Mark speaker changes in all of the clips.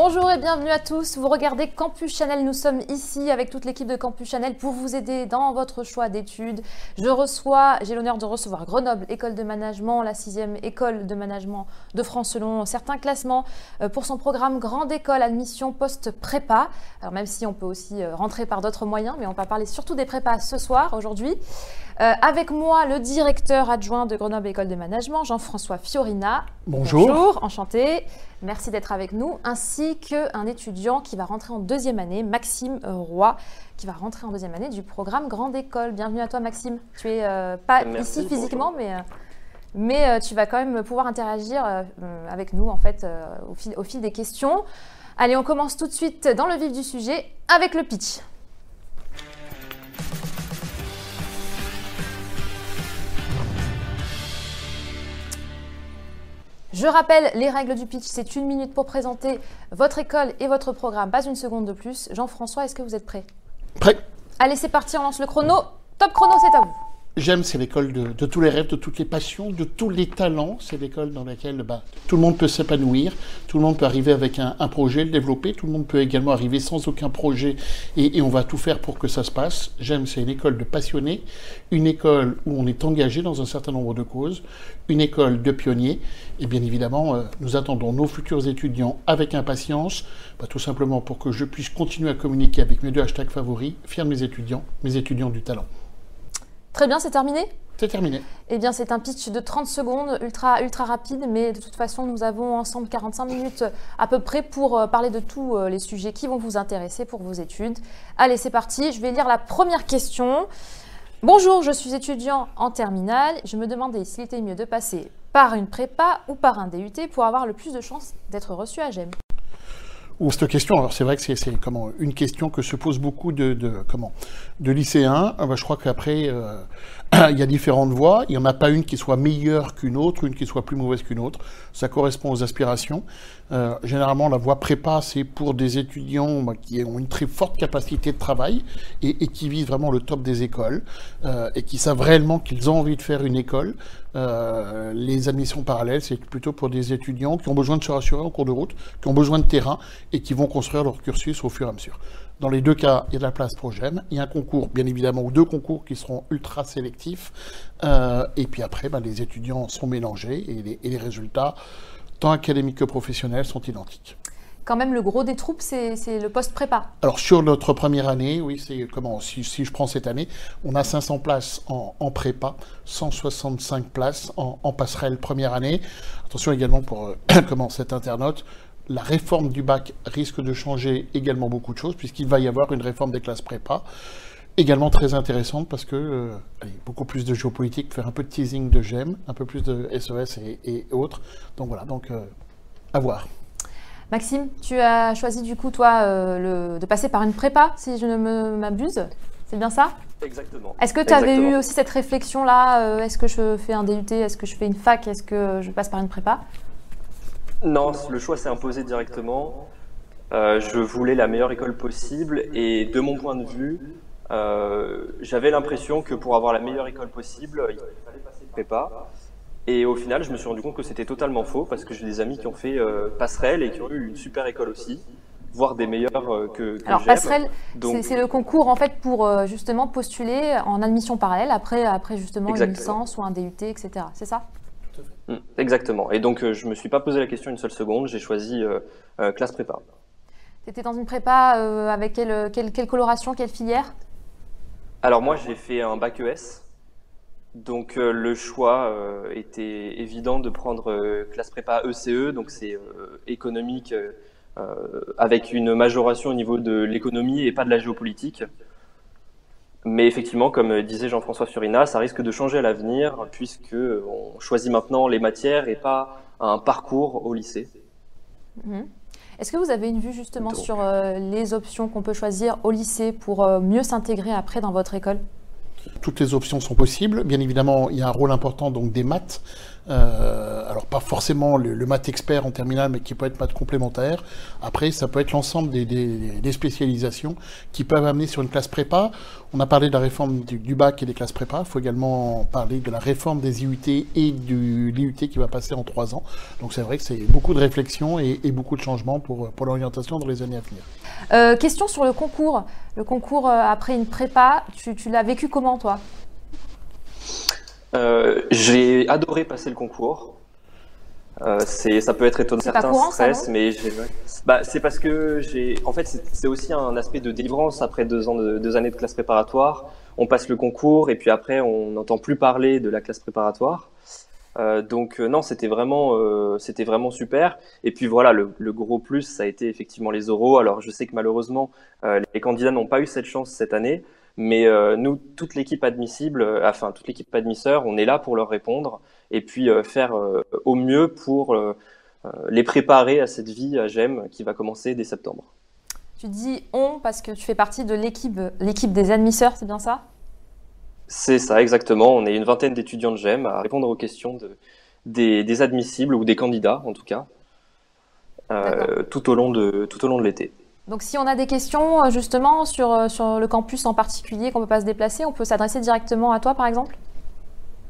Speaker 1: Bonjour et bienvenue à tous. Vous regardez Campus Chanel. Nous sommes ici avec toute l'équipe de Campus Chanel pour vous aider dans votre choix d'études. Je reçois, j'ai l'honneur de recevoir Grenoble, école de management, la sixième école de management de France selon certains classements euh, pour son programme Grande École Admission Post-Prépa. Alors même si on peut aussi euh, rentrer par d'autres moyens, mais on va parler surtout des prépas ce soir, aujourd'hui. Euh, avec moi, le directeur adjoint de Grenoble École de Management, Jean-François Fiorina.
Speaker 2: Bonjour.
Speaker 1: Bonjour, enchanté. Merci d'être avec nous, ainsi qu'un étudiant qui va rentrer en deuxième année, Maxime Roy, qui va rentrer en deuxième année du programme Grande École. Bienvenue à toi, Maxime. Tu es euh, pas
Speaker 3: Merci,
Speaker 1: ici physiquement,
Speaker 3: bonjour.
Speaker 1: mais, euh, mais euh, tu vas quand même pouvoir interagir euh, avec nous en fait euh, au, fil, au fil des questions. Allez, on commence tout de suite dans le vif du sujet avec le pitch. Je rappelle les règles du pitch, c'est une minute pour présenter votre école et votre programme, pas une seconde de plus. Jean-François, est-ce que vous êtes prêt?
Speaker 2: Prêt
Speaker 1: Allez, c'est parti, on lance le chrono. Top chrono, c'est à vous.
Speaker 2: J'aime, c'est l'école de, tous les rêves, de toutes les passions, de tous les talents. C'est l'école dans laquelle bah, tout le monde peut s'épanouir, tout le monde peut arriver avec un, projet, le développer, tout le monde peut également arriver sans aucun projet et, on va tout faire pour que ça se passe. J'aime, c'est une école de passionnés, une école où on est engagé dans un certain nombre de causes, une école de pionniers et bien évidemment, euh, nous attendons nos futurs étudiants avec impatience, bah, tout simplement pour que je puisse continuer à communiquer avec mes deux hashtags favoris, fiers de mes étudiants, mes étudiants du talent.
Speaker 1: Très bien, c'est terminé
Speaker 2: C'est terminé.
Speaker 1: Eh bien, c'est un pitch de 30 secondes, ultra, ultra rapide, mais de toute façon, nous avons ensemble 45 minutes à peu près pour euh, parler de tous euh, les sujets qui vont vous intéresser pour vos études. Allez, c'est parti. Je vais lire la première question. Bonjour, je suis étudiant en terminale. Je me demandais s'il était mieux de passer par une prépa ou par un DUT pour avoir le plus de chances d'être reçu à GEM.
Speaker 2: Ou cette question, alors c'est vrai que c'est comment une question que se posent beaucoup de, de comment de lycéens. Ah bah, je crois qu'après euh, il y a différentes voies. Il n'y en a pas une qui soit meilleure qu'une autre, une qui soit plus mauvaise qu'une autre. Ça correspond aux aspirations. Euh, généralement, la voie prépa, c'est pour des étudiants bah, qui ont une très forte capacité de travail et, et qui visent vraiment le top des écoles euh, et qui savent réellement qu'ils ont envie de faire une école. Euh, les admissions parallèles, c'est plutôt pour des étudiants qui ont besoin de se rassurer en cours de route, qui ont besoin de terrain et qui vont construire leur cursus au fur et à mesure. Dans les deux cas, il y a de la place pour GEM. Il y a un concours, bien évidemment, ou deux concours qui seront ultra sélectifs. Euh, et puis après, bah, les étudiants sont mélangés et les, et les résultats, tant académiques que professionnels, sont identiques.
Speaker 1: Quand même, le gros des troupes, c'est le post-prépa.
Speaker 2: Alors sur notre première année, oui, c'est comment si, je prends cette année, on a 500 places en, prépa, 165 places en, passerelle première année. Attention également pour euh, comment cet internaute, la réforme du bac risque de changer également beaucoup de choses puisqu'il va y avoir une réforme des classes prépa. Également très intéressante parce que euh, beaucoup plus de géopolitique, faire un peu de teasing de GEM, un peu plus de SES et, et autres. Donc voilà, donc euh, à voir.
Speaker 1: Maxime, tu as choisi du coup, toi, euh, le- de passer par une prépa, si je ne m'abuse. C'est bien ça?
Speaker 3: Exactement.
Speaker 1: Est-ce que tu avais
Speaker 3: Exactement.
Speaker 1: eu aussi cette réflexion-là euh, Est-ce que je fais un DUT Est-ce que je fais une fac Est-ce que je passe par une prépa?
Speaker 3: Non, le choix s'est imposé directement. Euh, je voulais la meilleure école possible et de mon point de vue, euh, j'avais l'impression que pour avoir la meilleure école possible, il fallait passer prépa. Et au final, je me suis rendu compte que c'était totalement faux parce que j'ai des amis qui ont fait euh, passerelle et qui ont eu une super école aussi, voire des meilleures euh, que, que
Speaker 1: Alors, passerelle, c'est le concours en fait pour euh, justement postuler en admission parallèle après, après justement une licence ou un DUT, etc. C'est ça?
Speaker 3: Mm, Exactement. Et donc, euh, je me suis pas posé la question une seule seconde. J'ai choisi classe prépa.
Speaker 1: Tu étais dans une prépa avec quelle, quelle, quelle coloration, quelle filière?
Speaker 3: Alors moi j'ai fait un bac ES, donc euh, le choix euh, était évident de prendre euh, classe prépa ECE, donc c'est économique avec une majoration au niveau de l'économie et pas de la géopolitique. Mais effectivement, comme disait Jean-François Fiorina, ça risque de changer à l'avenir puisque on choisit maintenant les matières et pas un parcours au lycée.
Speaker 1: Mhm. Est-ce que vous avez une vue justement
Speaker 3: Donc.
Speaker 1: sur euh, les options qu'on peut choisir au lycée pour euh, mieux s'intégrer après dans votre école?
Speaker 2: Toutes les options sont possibles. Bien évidemment, il y a un rôle important donc des maths Euh, alors pas forcément le, maths expert en terminale, mais qui peut être maths complémentaire. Après, ça peut être l'ensemble des, spécialisations qui peuvent amener sur une classe prépa. On a parlé de la réforme du, bac et des classes prépa. Il faut également parler de la réforme des IUT et du l'IUT qui va passer en trois ans. Donc c'est vrai que c'est beaucoup de réflexion et, beaucoup de changements pour, pour l'orientation dans les années à venir.
Speaker 1: Euh, question sur le concours. Le concours euh, après une prépa, tu l'as vécu comment toi?
Speaker 3: Euh, j'ai adoré passer le concours. Euh, c'est, ça peut être étonnant, certains stress, mais bah, c'est parce que j'ai, en fait, c'est aussi un aspect de délivrance après deux ans de, deux années de classe préparatoire. On passe le concours et puis après, on n'entend plus parler de la classe préparatoire. Euh, donc non, c'était vraiment, c'était vraiment super. Et puis voilà, le, le, gros plus, ça a été effectivement les oraux. Alors je sais que malheureusement, les candidats n'ont pas eu cette chance cette année. Mais euh, nous, toute l'équipe admissible, euh, enfin toute l'équipe admisseur, on est là pour leur répondre et puis euh, faire au mieux pour les préparer à cette vie à GEM qui va commencer dès septembre.
Speaker 1: Tu dis on parce que tu fais partie de l'équipe, l'équipe des admisseurs, c'est bien ça?
Speaker 3: C'est ça, exactement. On est une vingtaine d'étudiants de GEM à répondre aux questions de, des, admissibles ou des candidats en tout cas, tout au long de, tout au long de l'été.
Speaker 1: Donc si on a des questions euh, justement sur, euh, sur le campus en particulier, qu'on ne peut pas se déplacer, on peut s'adresser directement à toi par exemple?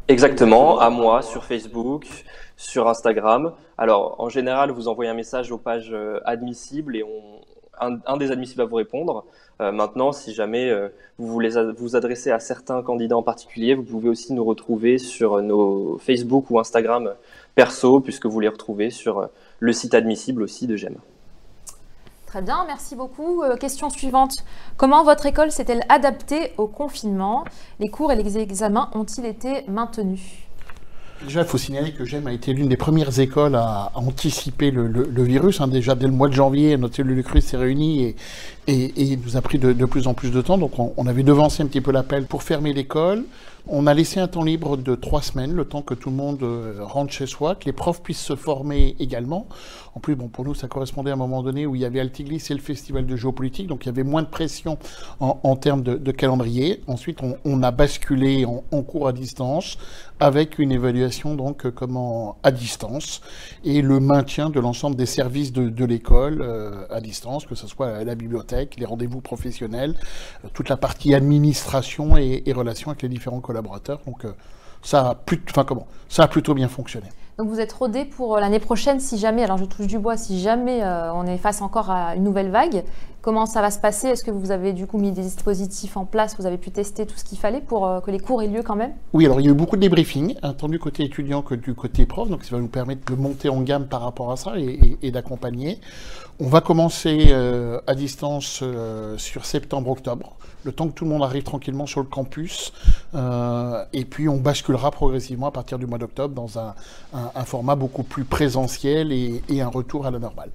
Speaker 3: Exactement, à moi sur Facebook, sur Instagram. Alors en général, vous envoyez un message aux pages euh, admissibles et un, des admissibles va vous répondre. maintenant, si jamais vous voulez vous adresser à certains candidats en particulier, vous pouvez aussi nous retrouver sur nos Facebook ou Instagram perso, puisque vous les retrouvez sur le site admissible aussi de GEM.
Speaker 1: Très bien, merci beaucoup. Euh, question suivante. Comment votre école s'est-elle adaptée au confinement? Les cours et les examens ont-ils été maintenus?
Speaker 2: Déjà, il faut signaler que GEM a été l'une des premières écoles à, anticiper le, virus. Hein. Déjà, dès le mois de janvier, notre cellule crise s'est réunie et, et, nous a pris de, plus en plus de temps. Donc, on, on avait devancé un petit peu l'appel pour fermer l'école. On a laissé un temps libre de trois semaines, le temps que tout le monde euh, rentre chez soi, que les profs puissent se former également. En plus, bon, pour nous, ça correspondait à un moment donné où il y avait Altiglis et le festival de géopolitique, donc il y avait moins de pression en, termes de, calendrier. Ensuite, on, a basculé en, cours à distance avec une évaluation donc euh, comment à distance et le maintien de l'ensemble des services de, l'école euh, à distance, que ce soit la bibliothèque, les rendez-vous professionnels, toute la partie administration et, et relations avec les différents collaborateurs. Donc euh, ça, a enfin, comment, ça a plutôt bien fonctionné.
Speaker 1: Donc vous êtes rodé pour euh, l'année prochaine si jamais, alors je touche du bois, si jamais euh, on est face encore à une nouvelle vague, comment ça va se passer? Est-ce que vous avez du coup mis des dispositifs en place Vous avez pu tester tout ce qu'il fallait pour que les cours aient lieu quand même?
Speaker 2: Oui, alors il y a eu beaucoup de débriefings, tant du côté étudiant que du côté prof, donc ça va nous permettre de monter en gamme par rapport à ça et d'accompagner. On va commencer euh, à distance euh, sur septembre-octobre, le temps que tout le monde arrive tranquillement sur le campus. Euh, et puis on basculera progressivement à partir du mois d'octobre dans un, format beaucoup plus présentiel et, un retour à la normale.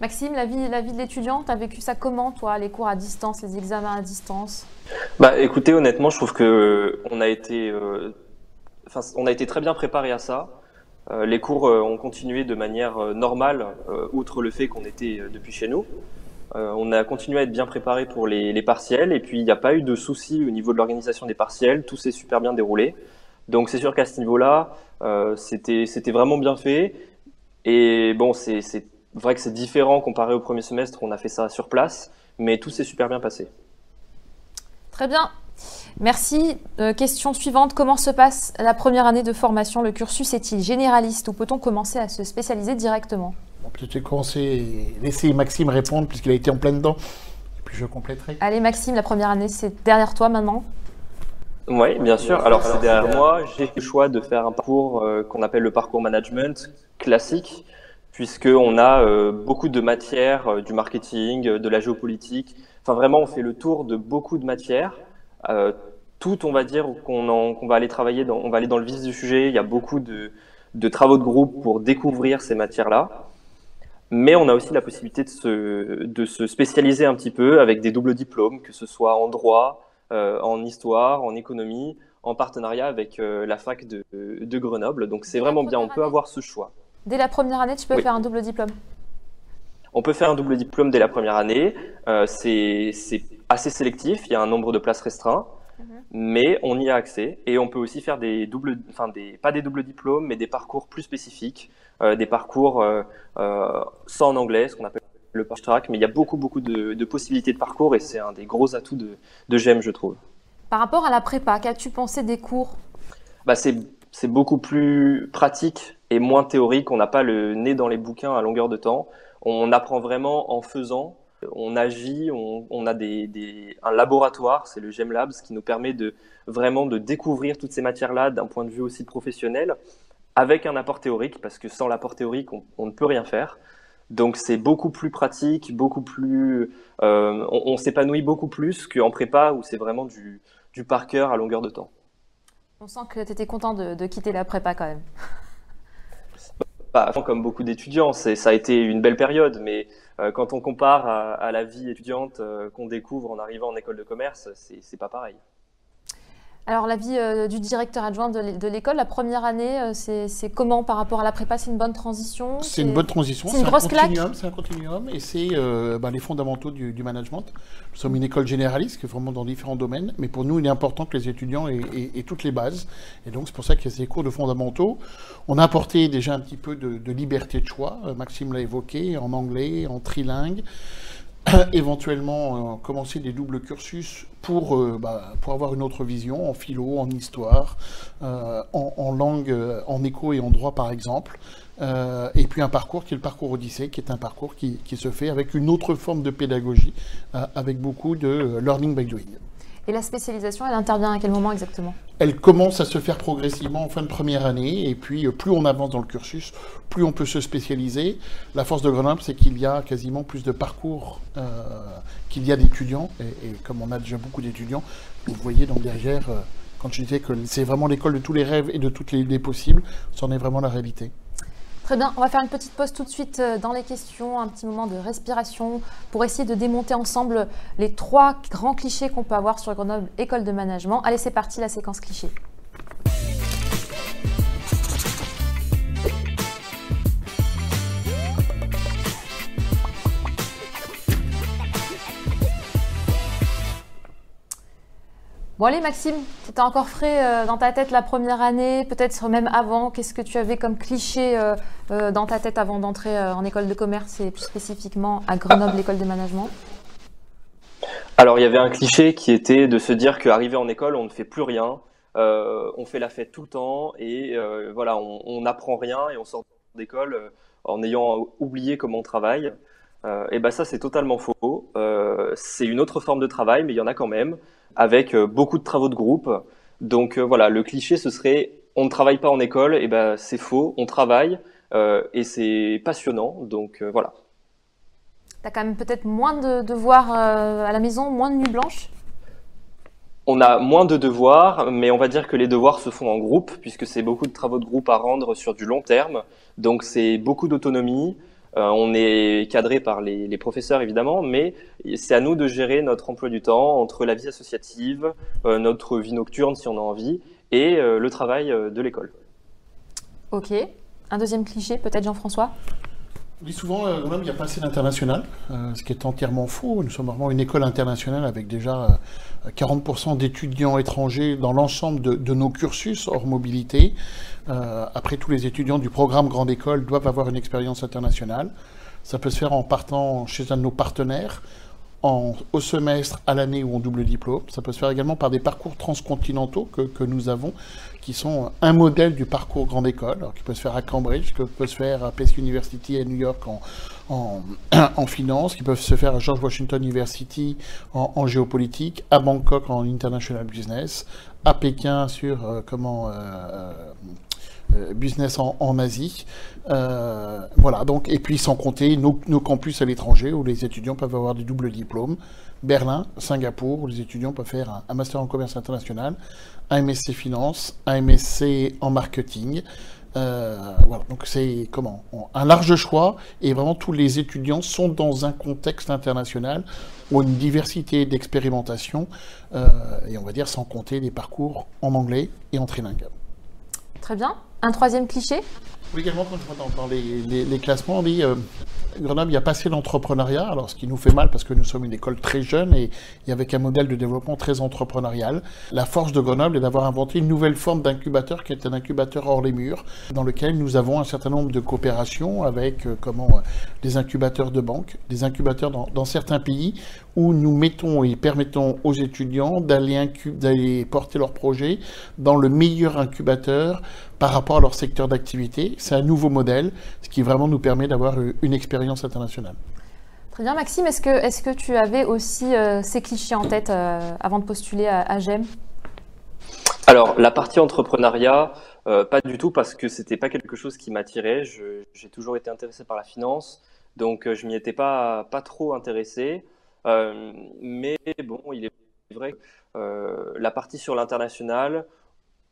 Speaker 1: Maxime, la vie, la vie de l'étudiant, tu as vécu ça comment, toi, les cours à distance, les examens à distance?
Speaker 3: Bah, écoutez, honnêtement, je trouve que on a été, on a été très bien préparé à ça. Euh, les cours euh, ont continué de manière euh, normale, outre le fait qu'on était depuis chez nous. on a continué à être bien préparé pour les, partiels et puis il n'y a pas eu de soucis au niveau de l'organisation des partiels. Tout s'est super bien déroulé. Donc c'est sûr qu'à ce niveau-là, c'était vraiment bien fait. Et bon, c'est vrai que c'est différent comparé au premier semestre on a fait ça sur place, mais tout s'est super bien passé.
Speaker 1: Très bien. Merci. Euh, question suivante. Comment se passe la première année de formation? Le cursus est-il généraliste ou peut-on commencer à se spécialiser directement?
Speaker 2: Peut-être commencer laisser Maxime répondre puisqu'il a été en plein dedans. puis je compléterai.
Speaker 1: Allez Maxime, la première année c'est derrière toi maintenant.
Speaker 3: Oui, bien sûr. Alors c'est derrière moi. J'ai le choix de faire un parcours euh, qu'on appelle le parcours management classique puisqu'on a euh, beaucoup de matières, du marketing, de la géopolitique. Enfin vraiment, on fait le tour de beaucoup de matières euh, tout, on va dire, qu'on va aller travailler, dans, on va aller dans le vif du sujet. Il y a beaucoup de, travaux de groupe pour découvrir ces matières-là. Mais on a aussi la possibilité de se, de se, spécialiser un petit peu avec des doubles diplômes, que ce soit en droit, euh, en histoire, en économie, en partenariat avec euh, la fac de, de Grenoble. Donc c'est vraiment bien, on peut avoir ce choix.
Speaker 1: Dès la première année, tu peux faire un double diplôme?
Speaker 3: On peut faire un double diplôme dès la première année. c'est assez sélectif, il y a un nombre de places restreint. mais on y a accès et on peut aussi faire des doubles, enfin des, pas des doubles diplômes, mais des parcours plus spécifiques, euh, des parcours euh, euh, sans en anglais, ce qu'on appelle le post track, mais il y a beaucoup beaucoup de, possibilités de parcours et c'est un des gros atouts de, de GEM, je trouve.
Speaker 1: Par rapport à la prépa, qu'as-tu pensé des cours?
Speaker 3: Bah, c'est beaucoup plus pratique et moins théorique. On n'a pas le nez dans les bouquins à longueur de temps. On apprend vraiment en faisant on agit, on, a un laboratoire, c'est le GEM Labs, qui nous permet de vraiment de découvrir toutes ces matières-là d'un point de vue aussi professionnel, avec un apport théorique, parce que sans l'apport théorique, on, ne peut rien faire. Donc c'est beaucoup plus pratique, beaucoup plus, euh, on, s'épanouit beaucoup plus qu'en prépa où c'est vraiment du, du par cœur à longueur de temps.
Speaker 1: On sent que tu étais content de, quitter la prépa quand même.
Speaker 3: Pas comme beaucoup d'étudiants, ça a été une belle période, mais euh, quand on compare à, la vie étudiante euh, qu'on découvre en arrivant en école de commerce, c'est pas pareil.
Speaker 1: Alors, la vie euh, du directeur adjoint de l'école, la première année, euh, c'est comment par rapport à la prépa? C'est une bonne transition?
Speaker 2: C'est une bonne transition.
Speaker 1: C'est une grosse
Speaker 2: continuum, C'est un continuum et c'est euh, bah, les fondamentaux du, management. Nous sommes une école généraliste qui est vraiment dans différents domaines, mais pour nous, il est important que les étudiants aient, toutes les bases. Et donc, c'est pour ça qu'il y a ces cours de fondamentaux. On a apporté déjà un petit peu de, de liberté de choix. Maxime l'a évoqué, en anglais, en trilingue. éventuellement euh, commencer des doubles cursus pour, euh, bah, pour avoir une autre vision en philo, en histoire, euh, en, langue, en éco et en droit par exemple. et puis un parcours qui est le parcours Odyssée, qui est un parcours qui, qui se fait avec une autre forme de pédagogie, avec beaucoup de learning by doing.
Speaker 1: Et la spécialisation, elle intervient à quel moment exactement?
Speaker 2: Elle commence à se faire progressivement en fin de première année, et puis euh, plus on avance dans le cursus, plus on peut se spécialiser. La force de Grenoble, c'est qu'il y a quasiment plus de parcours euh, qu'il y a d'étudiants, et, comme on a déjà beaucoup d'étudiants, vous voyez donc derrière, euh, quand je disais que c'est vraiment l'école de tous les rêves et de toutes les, les possibles, c'en est vraiment la réalité.
Speaker 1: Très bien, on va faire une petite pause tout de suite euh, dans les questions, un petit moment de respiration pour essayer de démonter ensemble les trois grands clichés qu'on peut avoir sur Grenoble École de Management. Allez, c'est parti, la séquence cliché. Bon allez Maxime, c'était encore frais euh, dans ta tête la première année, peut-être même avant. Qu'est-ce que tu avais comme cliché euh, euh, dans ta tête avant d'entrer en école de commerce et plus spécifiquement à Grenoble, l'école de management?
Speaker 3: Alors il y avait un cliché qui était de se dire qu'arrivé en école, on ne fait plus rien, on fait la fête tout le temps et voilà, on n'apprend rien et on sort d'école en ayant oublié comment on travaille. et ben ça c'est totalement faux. c'est une autre forme de travail, mais il y en a quand même avec euh, beaucoup de travaux de groupe. Donc euh, voilà, le cliché, ce serait on ne travaille pas en école, et ben c'est faux, on travaille euh, et c'est passionnant. Donc voilà.
Speaker 1: Tu as quand même peut-être moins de devoirs à la maison, moins de nuits blanches?
Speaker 3: On a moins de devoirs, mais on va dire que les devoirs se font en groupe, puisque c'est beaucoup de travaux de groupe à rendre sur du long terme. Donc c'est beaucoup d'autonomie. Euh, on est cadré par les, professeurs évidemment, mais c'est à nous de gérer notre emploi du temps entre la vie associative, euh, notre vie nocturne si on a envie, et euh, le travail de l'école.
Speaker 1: Ok. Un deuxième cliché, peut-être Jean-François?
Speaker 2: On dit souvent, il n'y a pas assez d'international, ce qui est entièrement faux. Nous sommes vraiment une école internationale avec déjà 40% d'étudiants étrangers dans l'ensemble de, nos cursus hors mobilité. Euh, après, tous les étudiants du programme Grande École doivent avoir une expérience internationale. Ça peut se faire en partant chez un de nos partenaires, en, au semestre, à l'année ou en double diplôme. Ça peut se faire également par des parcours transcontinentaux que nous avons, qui sont un modèle du parcours Grande École, qui peut se faire à Cambridge, qui peut se faire à Pace University à New York en, en, finance, qui peuvent se faire à George Washington University en, géopolitique, à Bangkok en international business, à Pékin sur euh, comment euh, euh, business en, Asie. voilà, donc, et puis sans compter nos, campus à l'étranger où les étudiants peuvent avoir des doubles diplômes. Berlin, Singapour, où les étudiants peuvent faire un master en commerce international, un MSc finance, un MSc en marketing, euh, voilà, donc c'est comment? Un large choix et vraiment tous les étudiants sont dans un contexte international où une diversité d'expérimentation euh, et on va dire sans compter des parcours en anglais et en trilingue.
Speaker 1: Très bien. Un troisième cliché?
Speaker 2: Également, quand je vois dans, les, classements, on dit euh, Grenoble, il y a passé l'entrepreneuriat, alors ce qui nous fait mal parce que nous sommes une école très jeune et, avec un modèle de développement très entrepreneurial. La force de Grenoble est d'avoir inventé une nouvelle forme d'incubateur qui est un incubateur hors les murs, dans lequel nous avons un certain nombre de coopérations avec euh, comment euh, des incubateurs de banques, des incubateurs dans, dans certains pays où nous mettons et permettons aux étudiants d'aller porter leurs projets dans le meilleur incubateur par rapport à leur secteur d'activité. C'est un nouveau modèle, ce qui vraiment nous permet d'avoir une expérience internationale.
Speaker 1: Très bien, Maxime. Est-ce que, est que tu avais aussi euh, ces clichés en tête euh, avant de postuler à, GEM
Speaker 3: Alors, la partie entrepreneuriat, euh, pas du tout, parce que c'était pas quelque chose qui m'attirait. J'ai toujours été intéressé par la finance, donc je m'y étais pas, pas trop intéressé. mais bon, il est vrai que la partie sur l'international,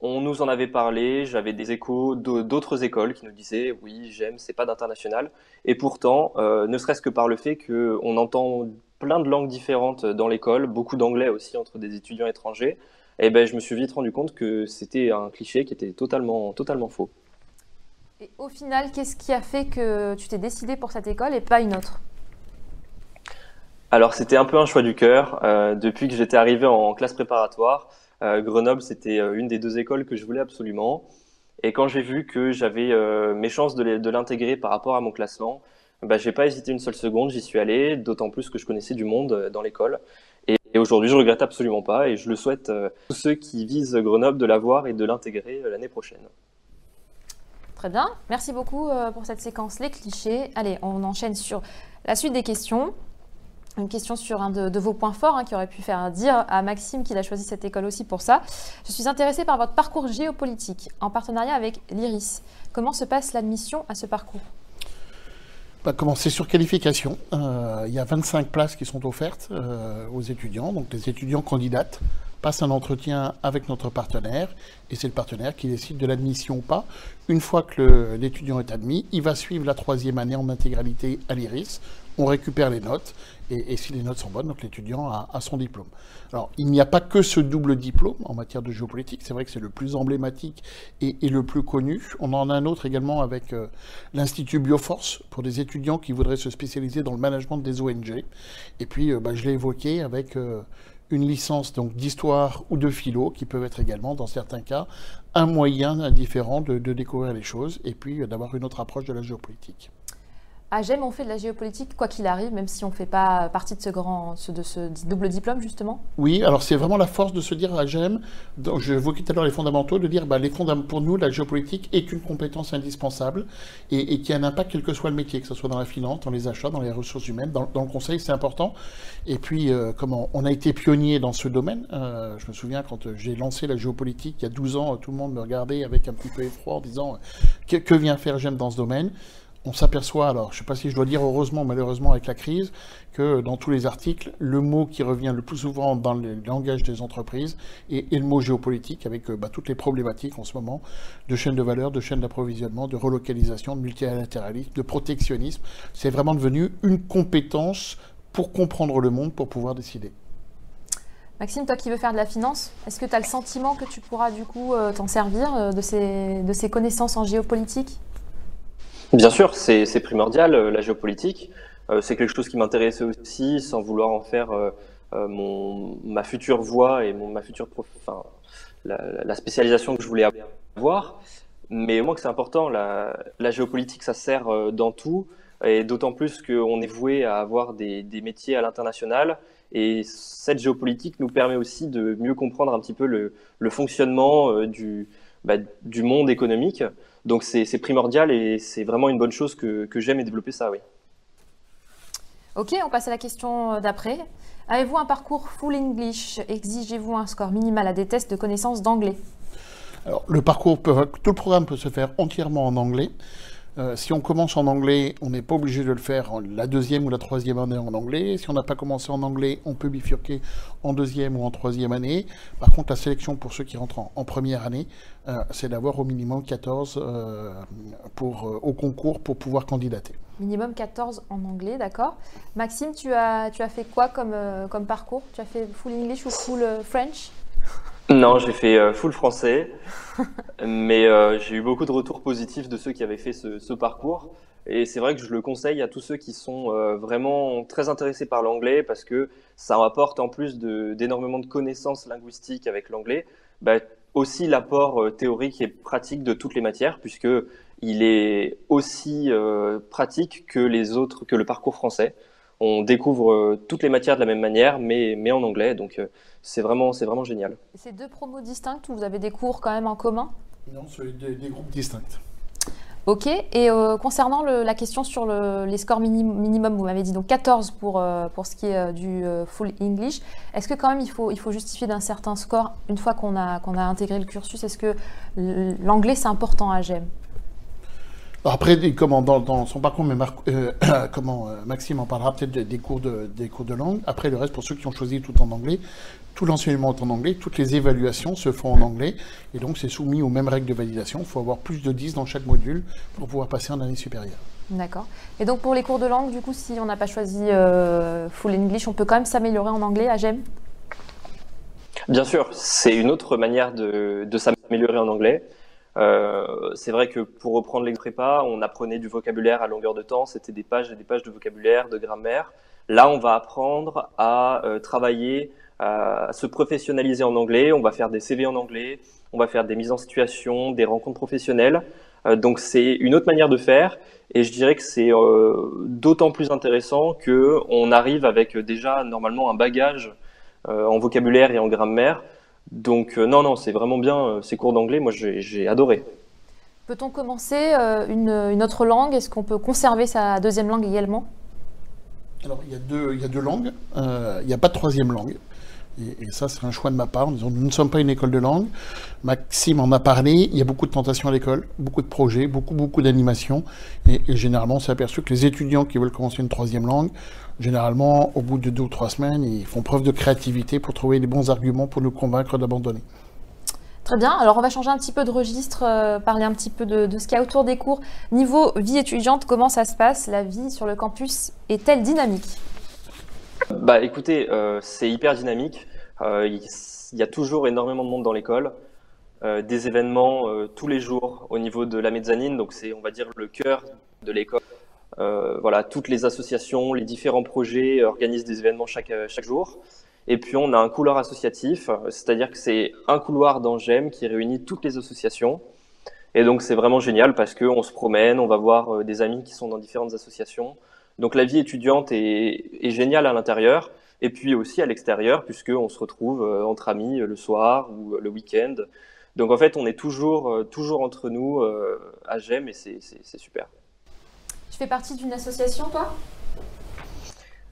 Speaker 3: on nous en avait parlé, j'avais des échos d'autres écoles qui nous disaient oui, j'aime, c'est pas d'international. Et pourtant, euh, ne serait-ce que par le fait qu'on entend plein de langues différentes dans l'école, beaucoup d'anglais aussi entre des étudiants étrangers, et eh ben, je me suis vite rendu compte que c'était un cliché qui était totalement, totalement faux.
Speaker 1: Et au final, qu'est-ce qui a fait que tu t'es décidé pour cette école et pas une autre?
Speaker 3: Alors, c'était un peu un choix du cœur. Euh, depuis que j'étais arrivé en classe préparatoire, Grenoble, c'était euh, une des deux écoles que je voulais absolument. Et quand j'ai vu que j'avais euh, mes chances de l'intégrer par rapport à mon classement, bah, j'ai pas hésité une seule seconde, j'y suis allé, d'autant plus que je connaissais du monde dans l'école. Et, aujourd'hui, je regrette absolument pas et je le souhaite à tous ceux qui visent Grenoble de l'avoir et de l'intégrer l'année prochaine.
Speaker 1: Très bien, merci beaucoup pour cette séquence Les clichés. Allez, on enchaîne sur la suite des questions une question sur un de, vos points forts hein, qui aurait pu faire dire à Maxime qu'il a choisi cette école aussi pour ça. Je suis intéressée par votre parcours géopolitique en partenariat avec l'IRIS. Comment se passe l'admission à ce parcours?
Speaker 2: Bah, commencer sur qualification. Euh, il y a 25 places qui sont offertes euh, aux étudiants. Donc les étudiants candidatent passent un entretien avec notre partenaire et c'est le partenaire qui décide de l'admission ou pas. Une fois que l'étudiant est admis, il va suivre la troisième année en intégralité à l'IRIS. On récupère les notes et, si les notes sont bonnes, l'étudiant a, son diplôme. Alors, il n'y a pas que ce double diplôme en matière de géopolitique. C'est vrai que c'est le plus emblématique et, le plus connu. On en a un autre également avec euh, l'Institut Bioforce pour des étudiants qui voudraient se spécialiser dans le management des ONG. Et puis, euh, bah, je l'ai évoqué avec euh, une licence donc d'histoire ou de philo qui peuvent être également, dans certains cas, un moyen différent de découvrir les choses et puis d'avoir une autre approche de la géopolitique
Speaker 1: à GEM, on fait de la géopolitique quoi qu'il arrive, même si on ne fait pas partie de ce, grand, de ce double diplôme, justement
Speaker 2: Oui, alors c'est vraiment la force de se dire à GEM, je évoquais tout à l'heure les fondamentaux, de dire bah, pour nous, la géopolitique est une compétence indispensable et, qui a un impact quel que soit le métier, que ce soit dans la finance, dans les achats, dans les ressources humaines, dans, le conseil, c'est important. Et puis, euh, comment on a été pionnier dans ce domaine. Euh, je me souviens quand euh, j'ai lancé la géopolitique il y a 12 ans, tout le monde me regardait avec un petit peu effroi en disant que, que vient faire GEM dans ce domaine on s'aperçoit, alors je ne sais pas si je dois dire heureusement, malheureusement avec la crise, que dans tous les articles, le mot qui revient le plus souvent dans le langage des entreprises est, le mot géopolitique, avec euh, bah, toutes les problématiques en ce moment de chaîne de valeur, de chaîne d'approvisionnement, de relocalisation, de multilatéralisme, de protectionnisme. C'est vraiment devenu une compétence pour comprendre le monde, pour pouvoir décider.
Speaker 1: Maxime, toi qui veux faire de la finance, est-ce que tu as le sentiment que tu pourras du coup euh, t'en servir euh, de ces connaissances en géopolitique?
Speaker 3: Bien sûr, c'est primordial, euh, la géopolitique. Euh, c'est quelque chose qui m'intéressait aussi, sans vouloir en faire euh, ma future voie et ma future enfin, la, spécialisation que je voulais avoir. Mais moi, que c'est important, la, géopolitique, ça sert dans tout, et d'autant plus qu'on est voué à avoir des, métiers à l'international. Et cette géopolitique nous permet aussi de mieux comprendre un petit peu le fonctionnement du, bah, du monde économique. Donc c'est primordial et c'est vraiment une bonne chose que, j'aime et développer ça, oui.
Speaker 1: Ok, on passe à la question d'après. Avez-vous un parcours full English? Exigez-vous un score minimal? À des tests de connaissance d'anglais?
Speaker 2: Alors, le parcours, tout le programme peut se faire entièrement en anglais. Euh, si on commence en anglais, on n'est pas obligé de le faire la deuxième ou la troisième année en anglais. Si on n'a pas commencé en anglais, on peut bifurquer en deuxième ou en troisième année. Par contre, la sélection pour ceux qui rentrent en, première année, euh, c'est d'avoir au minimum 14 euh, pour, au concours pour pouvoir candidater.
Speaker 1: Minimum 14 en anglais, d'accord. Maxime, tu as, tu as fait quoi comme, comme parcours? Tu as fait full English ou full French?
Speaker 3: Non, j'ai fait full français, mais j'ai eu beaucoup de retours positifs de ceux qui avaient fait ce parcours. Et c'est vrai que je le conseille à tous ceux qui sont euh, vraiment très intéressés par l'anglais parce que ça apporte en plus d'énormément de, connaissances linguistiques avec l'anglais, bah, aussi l'apport euh, théorique et pratique de toutes les matières puisque il est aussi euh, pratique que les autres, que le parcours français. On découvre toutes les matières de la même manière, mais, mais en anglais, donc c'est vraiment, c'est vraiment génial.
Speaker 1: C'est deux promos distincts ou vous avez des cours quand même en commun?
Speaker 2: Non, c'est des groupes distincts.
Speaker 1: Ok, et euh, concernant la question sur les scores minimum, vous m'avez dit donc 14 pour, euh, pour ce qui est euh, du full English. Est-ce que quand même il faut, il faut justifier d'un certain score une fois qu'on a, qu'on a intégré le cursus? Est-ce que l'anglais c'est important à GEM
Speaker 2: après, comment, dans, son parcours, mais euh, comment, euh, Maxime en parlera peut-être des, cours de, des cours de langue. Après, le reste, pour ceux qui ont choisi tout en anglais, tout l'enseignement est en anglais, toutes les évaluations se font en anglais, et donc c'est soumis aux mêmes règles de validation. Il faut avoir plus de 10 dans chaque module pour pouvoir passer en année supérieure.
Speaker 1: D'accord. Et donc pour les cours de langue, du coup, si on n'a pas choisi euh, Full English, on peut quand même s'améliorer en anglais à GEM
Speaker 3: Bien sûr, c'est une autre manière de, de s'améliorer en anglais. Euh, c'est vrai que pour reprendre les prépas, on apprenait du vocabulaire à longueur de temps, c'était des pages et des pages de vocabulaire, de grammaire. Là, on va apprendre à euh, travailler, à, se professionnaliser en anglais, on va faire des CV en anglais, on va faire des mises en situation, des rencontres professionnelles. Euh, donc c'est une autre manière de faire et je dirais que c'est d'autant plus intéressant que on arrive avec déjà normalement un bagage en vocabulaire et en grammaire donc euh, non, non, c'est vraiment bien euh, ces cours d'anglais. Moi, j'ai adoré.
Speaker 1: Peut-on commencer euh, une, autre langue? Est-ce qu'on peut conserver sa deuxième langue également?
Speaker 2: Alors, il y, a deux, il y a deux langues. il n'y a pas de troisième langue. Et, ça, c'est un choix de ma part. nous ne sommes pas une école de langue. Maxime en a parlé. Il y a beaucoup de tentations à l'école, beaucoup de projets, beaucoup, beaucoup d'animations. Et, et, généralement, on s'est aperçu que les étudiants qui veulent commencer une troisième langue généralement, au bout de deux ou trois semaines, ils font preuve de créativité pour trouver les bons arguments pour nous convaincre d'abandonner.
Speaker 1: Très bien, alors on va changer un petit peu de registre, euh, parler un petit peu de, ce qu'il y a autour des cours. Niveau vie étudiante, comment ça se passe? La vie sur le campus est-elle dynamique?
Speaker 3: Bah écoutez, euh, c'est hyper dynamique. Euh, il y a toujours énormément de monde dans l'école. des événements tous les jours au niveau de la mezzanine, donc c'est on va dire le cœur de l'école. Euh, voilà, toutes les associations, les différents projets organisent des événements chaque, euh, chaque jour. Et puis on a un couloir associatif, c'est-à-dire que c'est un couloir d'Angem qui réunit toutes les associations. Et donc c'est vraiment génial parce qu'on se promène, on va voir euh, des amis qui sont dans différentes associations. Donc la vie étudiante est, est géniale à l'intérieur et puis aussi à l'extérieur puisqu'on se retrouve entre amis le soir ou le week-end. Donc en fait on est toujours, toujours entre nous à GEM et c'est super.
Speaker 1: Tu fais partie d'une association, toi?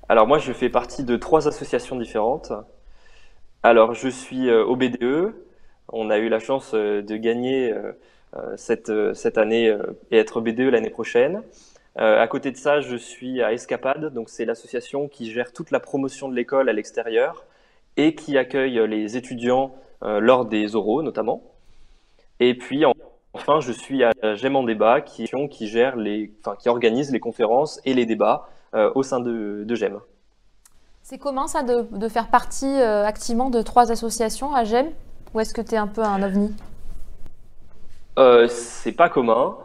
Speaker 3: Alors moi, je fais partie de trois associations différentes. Alors, je suis euh, au BDE. On a eu la chance euh, de gagner euh, cette, cette année et être BDE l'année prochaine. À côté de ça, je suis à Escapade, donc c'est l'association qui gère toute la promotion de l'école à l'extérieur et qui accueille les étudiants lors des oraux notamment. Et puis en Enfin, je suis à Gem en débat, qui, qui, gère les, enfin, qui organise les conférences et les débats euh, au sein de, de GEM.
Speaker 1: C'est comment ça de, faire partie euh, activement de trois associations à GEM Ou est-ce que tu es un peu un ovni?
Speaker 3: Euh, C'est pas commun.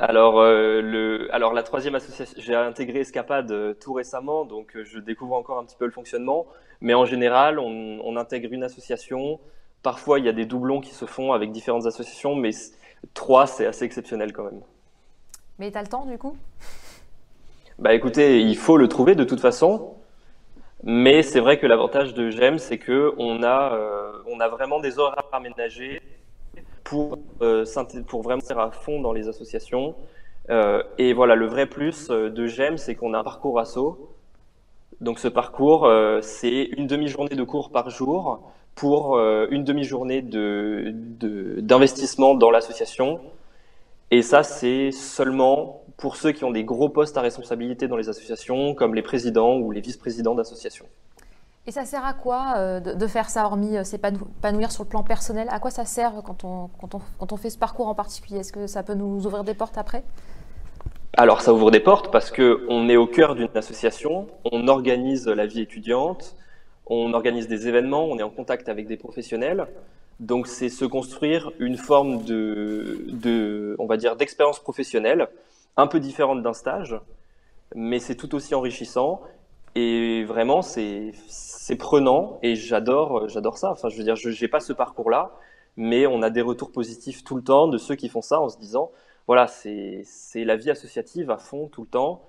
Speaker 3: Alors, euh, le, alors la troisième association, j'ai intégré Escapade tout récemment, donc je découvre encore un petit peu le fonctionnement. Mais en général, on, on intègre une association. Parfois, il y a des doublons qui se font avec différentes associations, mais 3, c'est assez exceptionnel quand même.
Speaker 1: Mais tu as le temps du coup?
Speaker 3: Bah écoutez, il faut le trouver de toute façon. Mais c'est vrai que l'avantage de GEM, c'est que on a, euh, on a vraiment des horaires aménagés pour, euh, pour vraiment faire à fond dans les associations. Euh, et voilà, le vrai plus de GEM, c'est qu'on a un parcours assaut. Donc ce parcours, c'est une demi-journée de cours par jour pour euh, une demi-journée d'investissement dans l'association. Et ça, c'est seulement pour ceux qui ont des gros postes à responsabilité dans les associations, comme les présidents ou les vice-présidents d'associations.
Speaker 1: Et ça sert à quoi euh, de, faire ça, hormis euh, s'épanouir sur le plan personnel? À quoi ça sert quand on, fait ce parcours en particulier? Est-ce que ça peut nous ouvrir des portes après?
Speaker 3: Alors, ça ouvre des portes parce qu'on est au cœur d'une association, on organise la vie étudiante, on organise des événements, on est en contact avec des professionnels. Donc c'est se construire une forme de on va dire, d'expérience professionnelle, un peu différente d'un stage, mais c'est tout aussi enrichissant. Et vraiment, c'est prenant et j'adore j'adore ça. Enfin, je veux dire, je n'ai pas ce parcours-là, mais on a des retours positifs tout le temps de ceux qui font ça en se disant, voilà, c'est la vie associative à fond tout le temps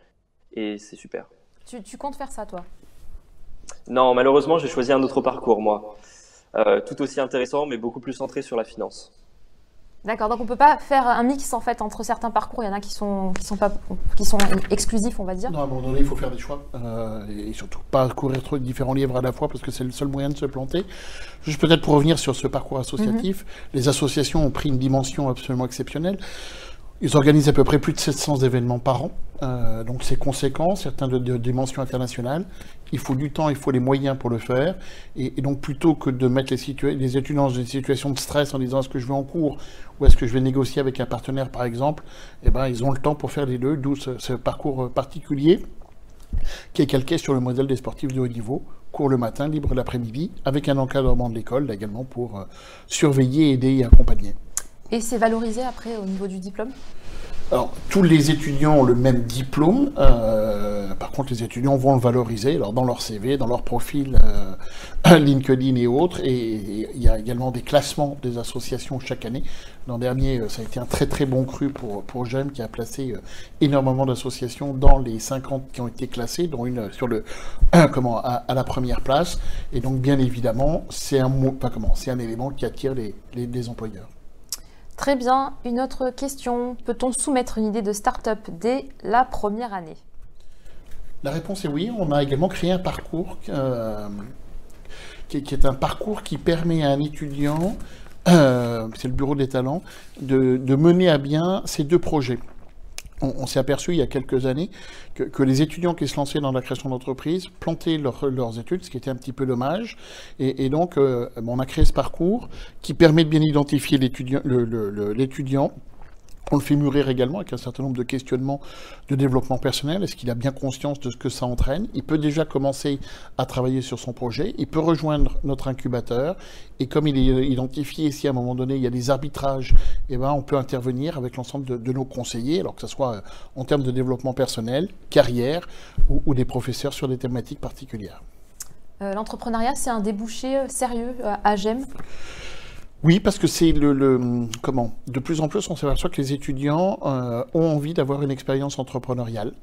Speaker 3: et c'est super.
Speaker 1: Tu, comptes faire ça, toi?
Speaker 3: Non, malheureusement, j'ai choisi un autre parcours, moi. Euh, tout aussi intéressant, mais beaucoup plus centré sur la finance.
Speaker 1: D'accord, donc on ne peut pas faire un mix en fait entre certains parcours. Il y en a qui sont, qui sont, pas, qui sont exclusifs, on va dire.
Speaker 2: Non, à un moment donné, il faut faire des choix. Euh, et surtout pas courir trop de différents livres à la fois parce que c'est le seul moyen de se planter. Juste peut-être pour revenir sur ce parcours associatif, mhm. les associations ont pris une dimension absolument exceptionnelle. Ils organisent à peu près plus de 700 événements par an, euh, donc c'est conséquent, certains de, dimension internationale. Il faut du temps, il faut les moyens pour le faire. Et, donc plutôt que de mettre les, les, étudiants dans une situation de stress en disant est-ce que je vais en cours ou est-ce que je vais négocier avec un partenaire par exemple, eh ben, ils ont le temps pour faire les deux, d'où ce, parcours particulier qui est calqué sur le modèle des sportifs de haut niveau, cours le matin, libre l'après-midi, avec un encadrement de l'école également pour euh, surveiller, aider et accompagner.
Speaker 1: Et c'est valorisé après au niveau du diplôme?
Speaker 2: Alors, tous les étudiants ont le même diplôme. Euh, par contre, les étudiants vont le valoriser alors, dans leur CV, dans leur profil euh, LinkedIn et autres. Et il y a également des classements des associations chaque année. L'an dernier, euh, ça a été un très très bon cru pour, pour GEM qui a placé énormément d'associations dans les 50 qui ont été classées, dont une sur le comment à, la première place. Et donc, bien évidemment, c'est un, c'est un élément qui attire les, les employeurs.
Speaker 1: Très bien. Une autre question. Peut-on soumettre une idée de start-up dès la première année?
Speaker 2: La réponse est oui. On a également créé un parcours euh, qui, est un parcours qui permet à un étudiant, euh, c'est le bureau des talents, de mener à bien ces deux projets on, s'est aperçu il y a quelques années que, les étudiants qui se lançaient dans la création d'entreprise plantaient leurs études, ce qui était un petit peu dommage. Et, donc, euh, on a créé ce parcours qui permet de bien identifier l'étudiant on le fait mûrir également avec un certain nombre de questionnements de développement personnel. Est-ce qu'il a bien conscience de ce que ça entraîne? Il peut déjà commencer à travailler sur son projet. Il peut rejoindre notre incubateur. Et comme il est identifié, si à un moment donné il y a des arbitrages, eh ben, on peut intervenir avec l'ensemble de, nos conseillers, alors que ce soit euh, en termes de développement personnel, carrière ou, des professeurs sur des thématiques particulières.
Speaker 1: Euh, l'entrepreneuriat, c'est un débouché euh, sérieux à GEM
Speaker 2: oui, parce que c'est le, comment de plus en plus on s'aperçoit que les étudiants euh, ont envie d'avoir une expérience entrepreneuriale.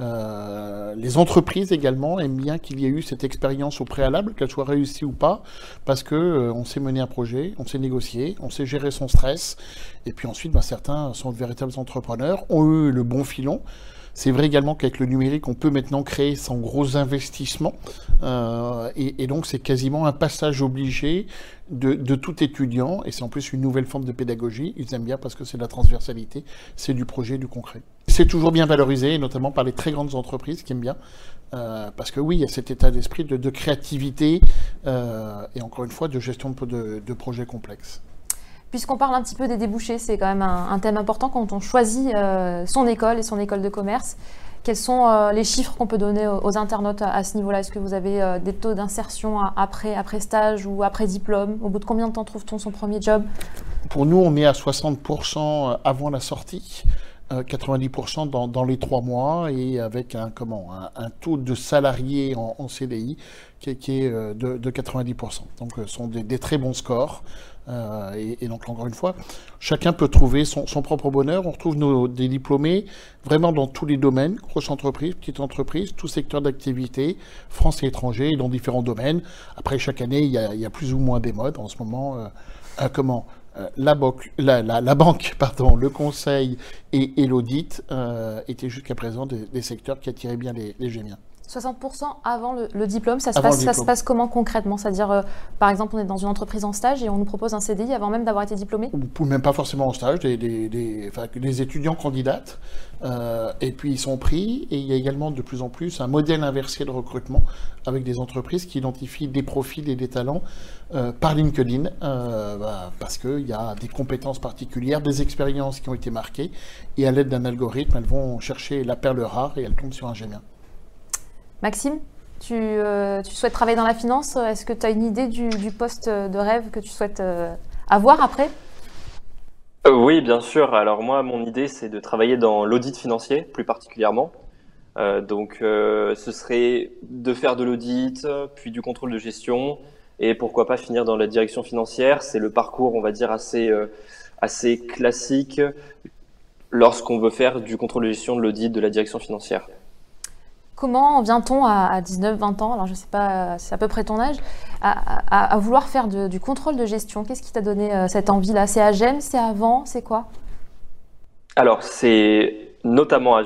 Speaker 2: Euh, les entreprises également aiment bien qu'il y ait eu cette expérience au préalable, qu'elle soit réussie ou pas, parce que euh, on sait mener un projet, on sait négocier, on sait gérer son stress, et puis ensuite, bah, certains sont de véritables entrepreneurs, ont eu le bon filon. C'est vrai également qu'avec le numérique, on peut maintenant créer sans gros investissements. Euh, et, donc, c'est quasiment un passage obligé de, tout étudiant. Et c'est en plus une nouvelle forme de pédagogie. Ils aiment bien parce que c'est de la transversalité, c'est du projet, du concret. C'est toujours bien valorisé, notamment par les très grandes entreprises qui aiment bien. Euh, parce que oui, il y a cet état d'esprit de, créativité euh, et encore une fois de gestion de, de projets complexes.
Speaker 1: Puisqu'on parle un petit peu des débouchés, c'est quand même un, thème important quand on choisit euh, son école et son école de commerce. Quels sont euh, les chiffres qu'on peut donner aux, internautes à, ce niveau-là? Est-ce que vous avez euh, des taux d'insertion après, stage ou après diplôme? Au bout de combien de temps trouve-t-on son premier job?
Speaker 2: Pour nous, on est à 60% avant la sortie. 90% dans, les trois mois et avec un, taux de salariés en, CDI qui, est de, 90%. Donc ce sont des, très bons scores. Euh, et, donc, encore une fois, chacun peut trouver son, propre bonheur. On retrouve des diplômés vraiment dans tous les domaines, grosse entreprise, petite entreprise, tout secteur d'activité, France et étranger, dans différents domaines. Après, chaque année, il y a, plus ou moins des modes. En ce moment, euh, euh, comment la, banque, pardon, le conseil et, l'audit étaient jusqu'à présent des, secteurs qui attiraient bien les, les gémiens.
Speaker 1: 60% avant le, diplôme, ça se, passe, ça se passe comment concrètement? C'est-à-dire, euh, par exemple, on est dans une entreprise en stage et on nous propose un CDI avant même d'avoir été diplômé?
Speaker 2: Ou même pas forcément en stage, des, des, étudiants candidatent, euh, et puis ils sont pris, et il y a également de plus en plus un modèle inversé de recrutement avec des entreprises qui identifient des profils et des talents euh, par LinkedIn, bah, parce qu'il y a des compétences particulières, des expériences qui ont été marquées, et à l'aide d'un algorithme, elles vont chercher la perle rare et elles tombent sur un gémien.
Speaker 1: Maxime tu, souhaites travailler dans la finance Est-ce que tu as une idée du, poste de rêve que tu souhaites avoir après?
Speaker 3: Oui, bien sûr. Alors moi, mon idée, c'est de travailler dans l'audit financier, plus particulièrement. donc, ce serait de faire de l'audit, puis du contrôle de gestion, et pourquoi pas finir dans la direction financière. C'est le parcours, on va dire, assez, euh, assez classique lorsqu'on veut faire du contrôle de gestion, de l'audit, de la direction financière.
Speaker 1: Comment vient-on à 19-20 ans, alors je ne sais pas, c'est à peu près ton âge, à, vouloir faire du contrôle de gestion? Qu'est-ce qui t'a donné euh, cette envie-là? C'est à c'est avant, c'est quoi?
Speaker 3: Alors, c'est notamment à.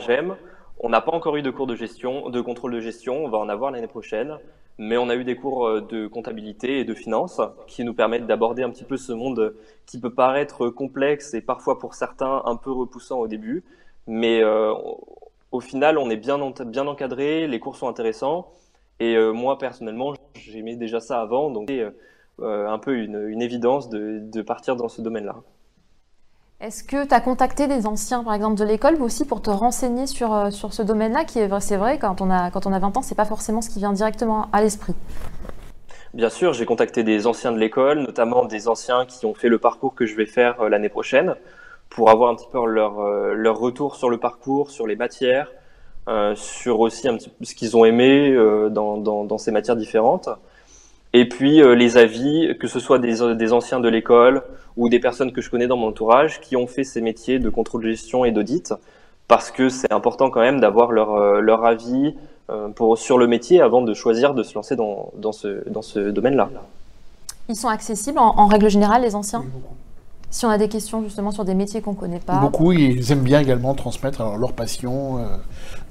Speaker 3: On n'a pas encore eu de cours de gestion, de contrôle de gestion. On va en avoir l'année prochaine. Mais on a eu des cours euh, de comptabilité et de finance qui nous permettent d'aborder un petit peu ce monde qui peut paraître complexe et parfois pour certains un peu repoussant au début, mais euh, au final on est bien, bien encadré, les cours sont intéressants. Et euh, moi personnellement j'aimais déjà ça avant, donc c'est un peu une, évidence de partir dans ce domaine-là.
Speaker 1: Est-ce que tu as contacté des anciens, par exemple, de l'école, aussi pour te renseigner sur, euh, sur ce domaine-là, qui est c'est vrai, quand on, a, quand on a 20 ans, c'est pas forcément ce qui vient directement à l'esprit?
Speaker 3: Bien sûr, j'ai contacté des anciens de l'école, notamment des anciens qui ont fait le parcours que je vais faire euh, l'année prochaine, pour avoir un petit peu leur, euh, leur retour sur le parcours, sur les matières, sur aussi un petit peu ce qu'ils ont aimé dans, dans, dans, ces matières différentes. Et puis les avis, que ce soit des, des anciens de l'école ou des personnes que je connais dans mon entourage qui ont fait ces métiers de contrôle de gestion et d'audit, parce que c'est important quand même d'avoir leur, euh, leur avis euh, pour, sur le métier avant de choisir de se lancer dans, dans ce, dans ce domaine-là.
Speaker 1: Ils sont accessibles en, règle générale, les anciens? Si on a des questions justement sur des métiers qu'on ne connaît pas.
Speaker 2: Beaucoup, ils aiment bien également transmettre leur passion,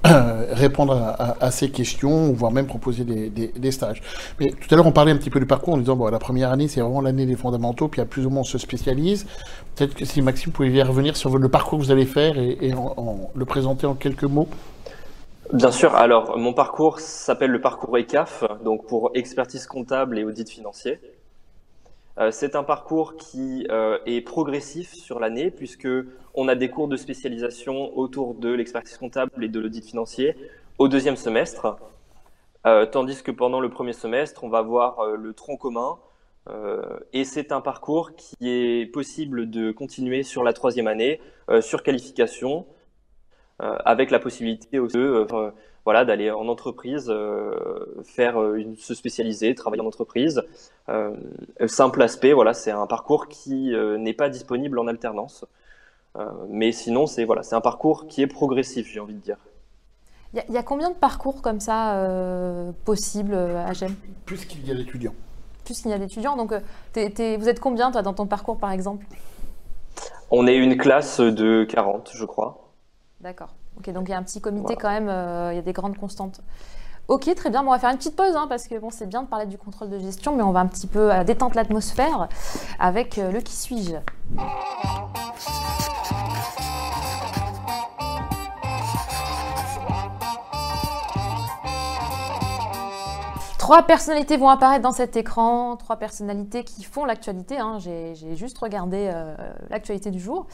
Speaker 2: euh, répondre à, ces questions, voire même proposer des, stages. Mais tout à l'heure, on parlait un petit peu du parcours en disant, bon, la première année, c'est vraiment l'année des fondamentaux, puis à plus ou moins on se spécialise. Peut-être que si Maxime pouvait revenir sur le parcours que vous allez faire et, le présenter en quelques mots.
Speaker 3: Bien sûr. Alors, mon parcours s'appelle le parcours ECAF, donc pour expertise comptable et audit financier. Euh, c'est un parcours qui euh, est progressif sur l'année puisque on a des cours de spécialisation autour de l'expertise comptable et de l'audit financier au deuxième semestre, euh, tandis que pendant le premier semestre, on va voir le tronc commun. et c'est un parcours qui est possible de continuer sur la troisième année, sur qualification, avec la possibilité aussi voilà, d'aller en entreprise, euh, faire euh, une, se spécialiser, travailler en entreprise. Euh, simple aspect, voilà, c'est un parcours qui n'est pas disponible en alternance. mais sinon, c'est voilà, c'est un parcours qui est progressif, j'ai envie de dire.
Speaker 1: Il y, a combien de parcours comme ça possibles à GEM
Speaker 2: Plus qu'il y a d'étudiants.
Speaker 1: Plus qu'il y a d'étudiants. Donc, vous êtes combien, toi, dans ton parcours, par exemple?
Speaker 3: On est une classe de 40, je crois.
Speaker 1: D'accord. Ok, donc il y a un petit comité quand même, euh, il y a des grandes constantes. Ok, très bien. on va faire une petite pause hein, parce que bon, c'est bien de parler du contrôle de gestion, mais on va un petit peu euh, détendre l'atmosphère avec euh, le qui suis-je. Trois personnalités vont apparaître dans cet écran, trois personnalités qui font l'actualité. Hein. J'ai juste regardé euh, l'actualité du jour.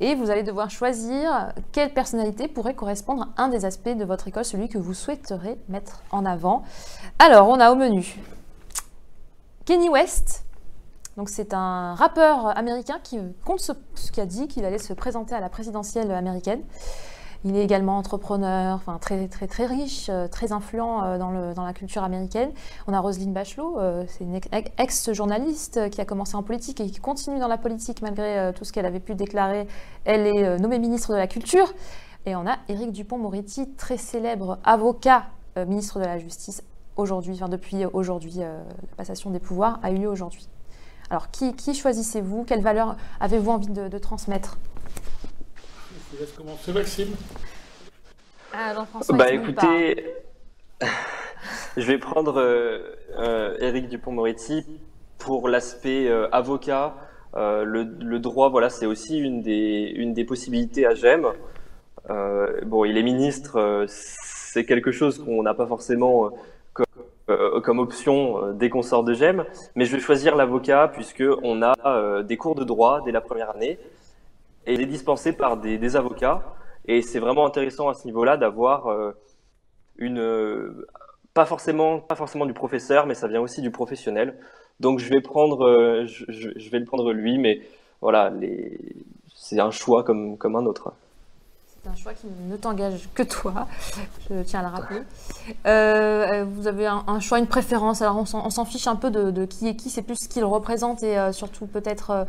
Speaker 1: Et vous allez devoir choisir quelle personnalité pourrait correspondre à un des aspects de votre école, celui que vous souhaiterez mettre en avant. Alors, on a au menu Kenny West. C'est un rappeur américain qui compte ce, qui a dit qu'il allait se présenter à la présidentielle américaine. Il est également entrepreneur, enfin très riche, euh, très influent euh, dans, le, la culture américaine. On a Roselyne Bachelot, euh, c'est une ex-journaliste qui a commencé en politique et qui continue dans la politique malgré tout ce qu'elle avait pu déclarer. Elle est nommée ministre de la Culture. Et on a Éric Dupont-Moretti, très célèbre avocat, ministre de la Justice, aujourd'hui, depuis aujourd'hui, la passation des pouvoirs a eu lieu aujourd'hui. Alors, qui, choisissez-vous? Quelle valeur avez-vous envie de transmettre?
Speaker 2: Je laisse commencer Maxime.
Speaker 3: Ah, bah écoutez, je vais prendre euh, euh Dupont-Moretti pour l'aspect euh, avocat. Euh, le, droit, voilà, c'est aussi une des, une des possibilités à GEM. bon, il est ministre, c'est quelque chose qu'on n'a pas forcément comme, comme option dès qu'on sort de GEM, mais je vais choisir l'avocat puisque on a des cours de droit dès la première année et il est dispensé par des, avocats. Et c'est vraiment intéressant à ce niveau-là d'avoir euh, une, euh, pas forcément, pas forcément du professeur, mais ça vient aussi du professionnel. Donc je vais prendre, je, je, vais le prendre lui, mais voilà, les... c'est un choix comme, comme un autre
Speaker 1: un choix qui ne t'engage que toi, je tiens à le rappeler. Euh, vous avez un, choix, une préférence, alors on s'en fiche un peu de, qui est qui, c'est plus ce qu'ils représentent et euh, surtout peut-être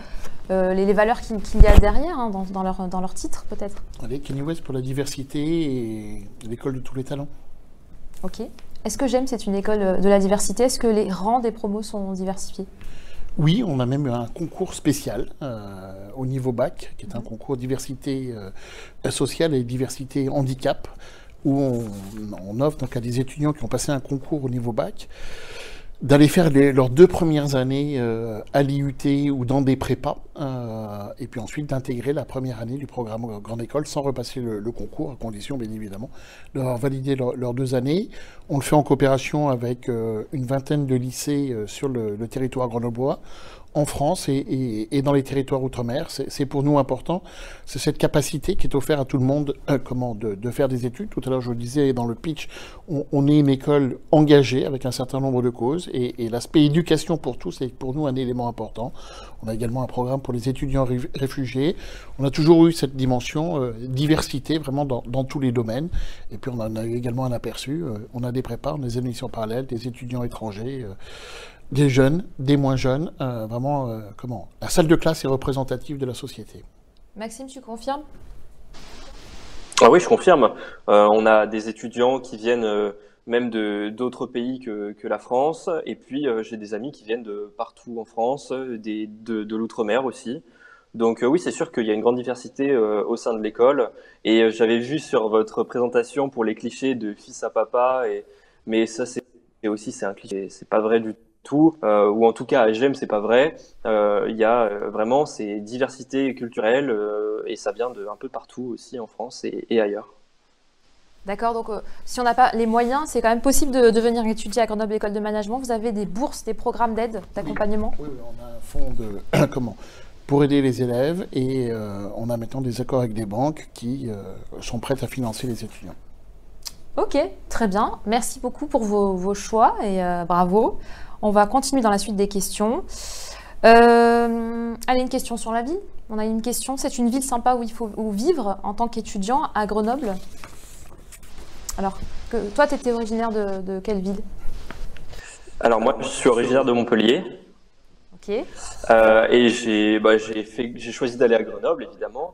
Speaker 1: euh, les, valeurs qu'il y a derrière hein, dans, leur, dans leur titre peut-être.
Speaker 2: Allez, Kenny West pour la diversité et l'école de tous les talents.
Speaker 1: Ok. Est-ce que j'aime? C'est une école de la diversité Est-ce que les rangs des promos sont diversifiés?
Speaker 2: Oui, on a même un concours spécial euh, au niveau bac, qui est un concours diversité euh, sociale et diversité handicap, où on, offre donc à des étudiants qui ont passé un concours au niveau bac d'aller faire leurs deux premières années euh, à l'IUT ou dans des prépas, euh, et puis ensuite d'intégrer la première année du programme Grande École sans repasser le, concours, à condition bien évidemment de valider leurs deux années. On le fait en coopération avec euh, une vingtaine de lycées sur le, le territoire grenoblois en France et, dans les territoires outre-mer. C'est pour nous important. C'est cette capacité qui est offerte à tout le monde euh, comment, de, faire des études. Tout à l'heure, je le disais dans le pitch, on, est une école engagée avec un certain nombre de causes et, l'aspect éducation pour tous est pour nous un élément important. On a également un programme pour les étudiants réfugiés. On a toujours eu cette dimension euh, diversité vraiment dans, tous les domaines. Et puis on en a également un aperçu. Euh, on a des prépares, des émissions parallèles, des étudiants étrangers des jeunes, des moins jeunes, euh, vraiment, euh, comment La salle de classe est représentative de la société.
Speaker 1: Maxime, tu confirmes?
Speaker 3: Ah oui, je confirme. Euh, on a des étudiants qui viennent même de d'autres pays que, que, la France, et puis j'ai des amis qui viennent de partout en France, des, de, de l'outre-mer aussi. Donc oui, c'est sûr qu'il y a une grande diversité au sein de l'école. Et j'avais vu sur votre présentation pour les clichés de fils à papa, et, mais ça c'est aussi c'est un cliché, c'est pas vrai du tout tout, euh, ou en tout cas à GEM c'est pas vrai. Euh, il y a euh, vraiment ces diversités culturelles et ça vient de un peu partout aussi en France et, ailleurs.
Speaker 1: D'accord, donc si on n'a pas les moyens, c'est quand même possible de, de, venir étudier à Grenoble École de Management. Vous avez des bourses, des programmes d'aide, d'accompagnement?
Speaker 2: Oui. on a un fonds de comment? Pour aider les élèves et on a maintenant des accords avec des banques qui sont prêtes à financer les étudiants.
Speaker 1: Ok, très bien. Merci beaucoup pour vos, vos choix et bravo. On va continuer dans la suite des questions. Euh, allez, une question sur la ville. On a une question. C'est une ville sympa où il faut vivre en tant qu'étudiant à Grenoble. Alors, que, toi, tu étais originaire de, quelle ville?
Speaker 3: Alors, moi, je suis originaire de Montpellier.
Speaker 1: Ok.
Speaker 3: Euh, et bah, j'ai choisi d'aller à Grenoble, évidemment.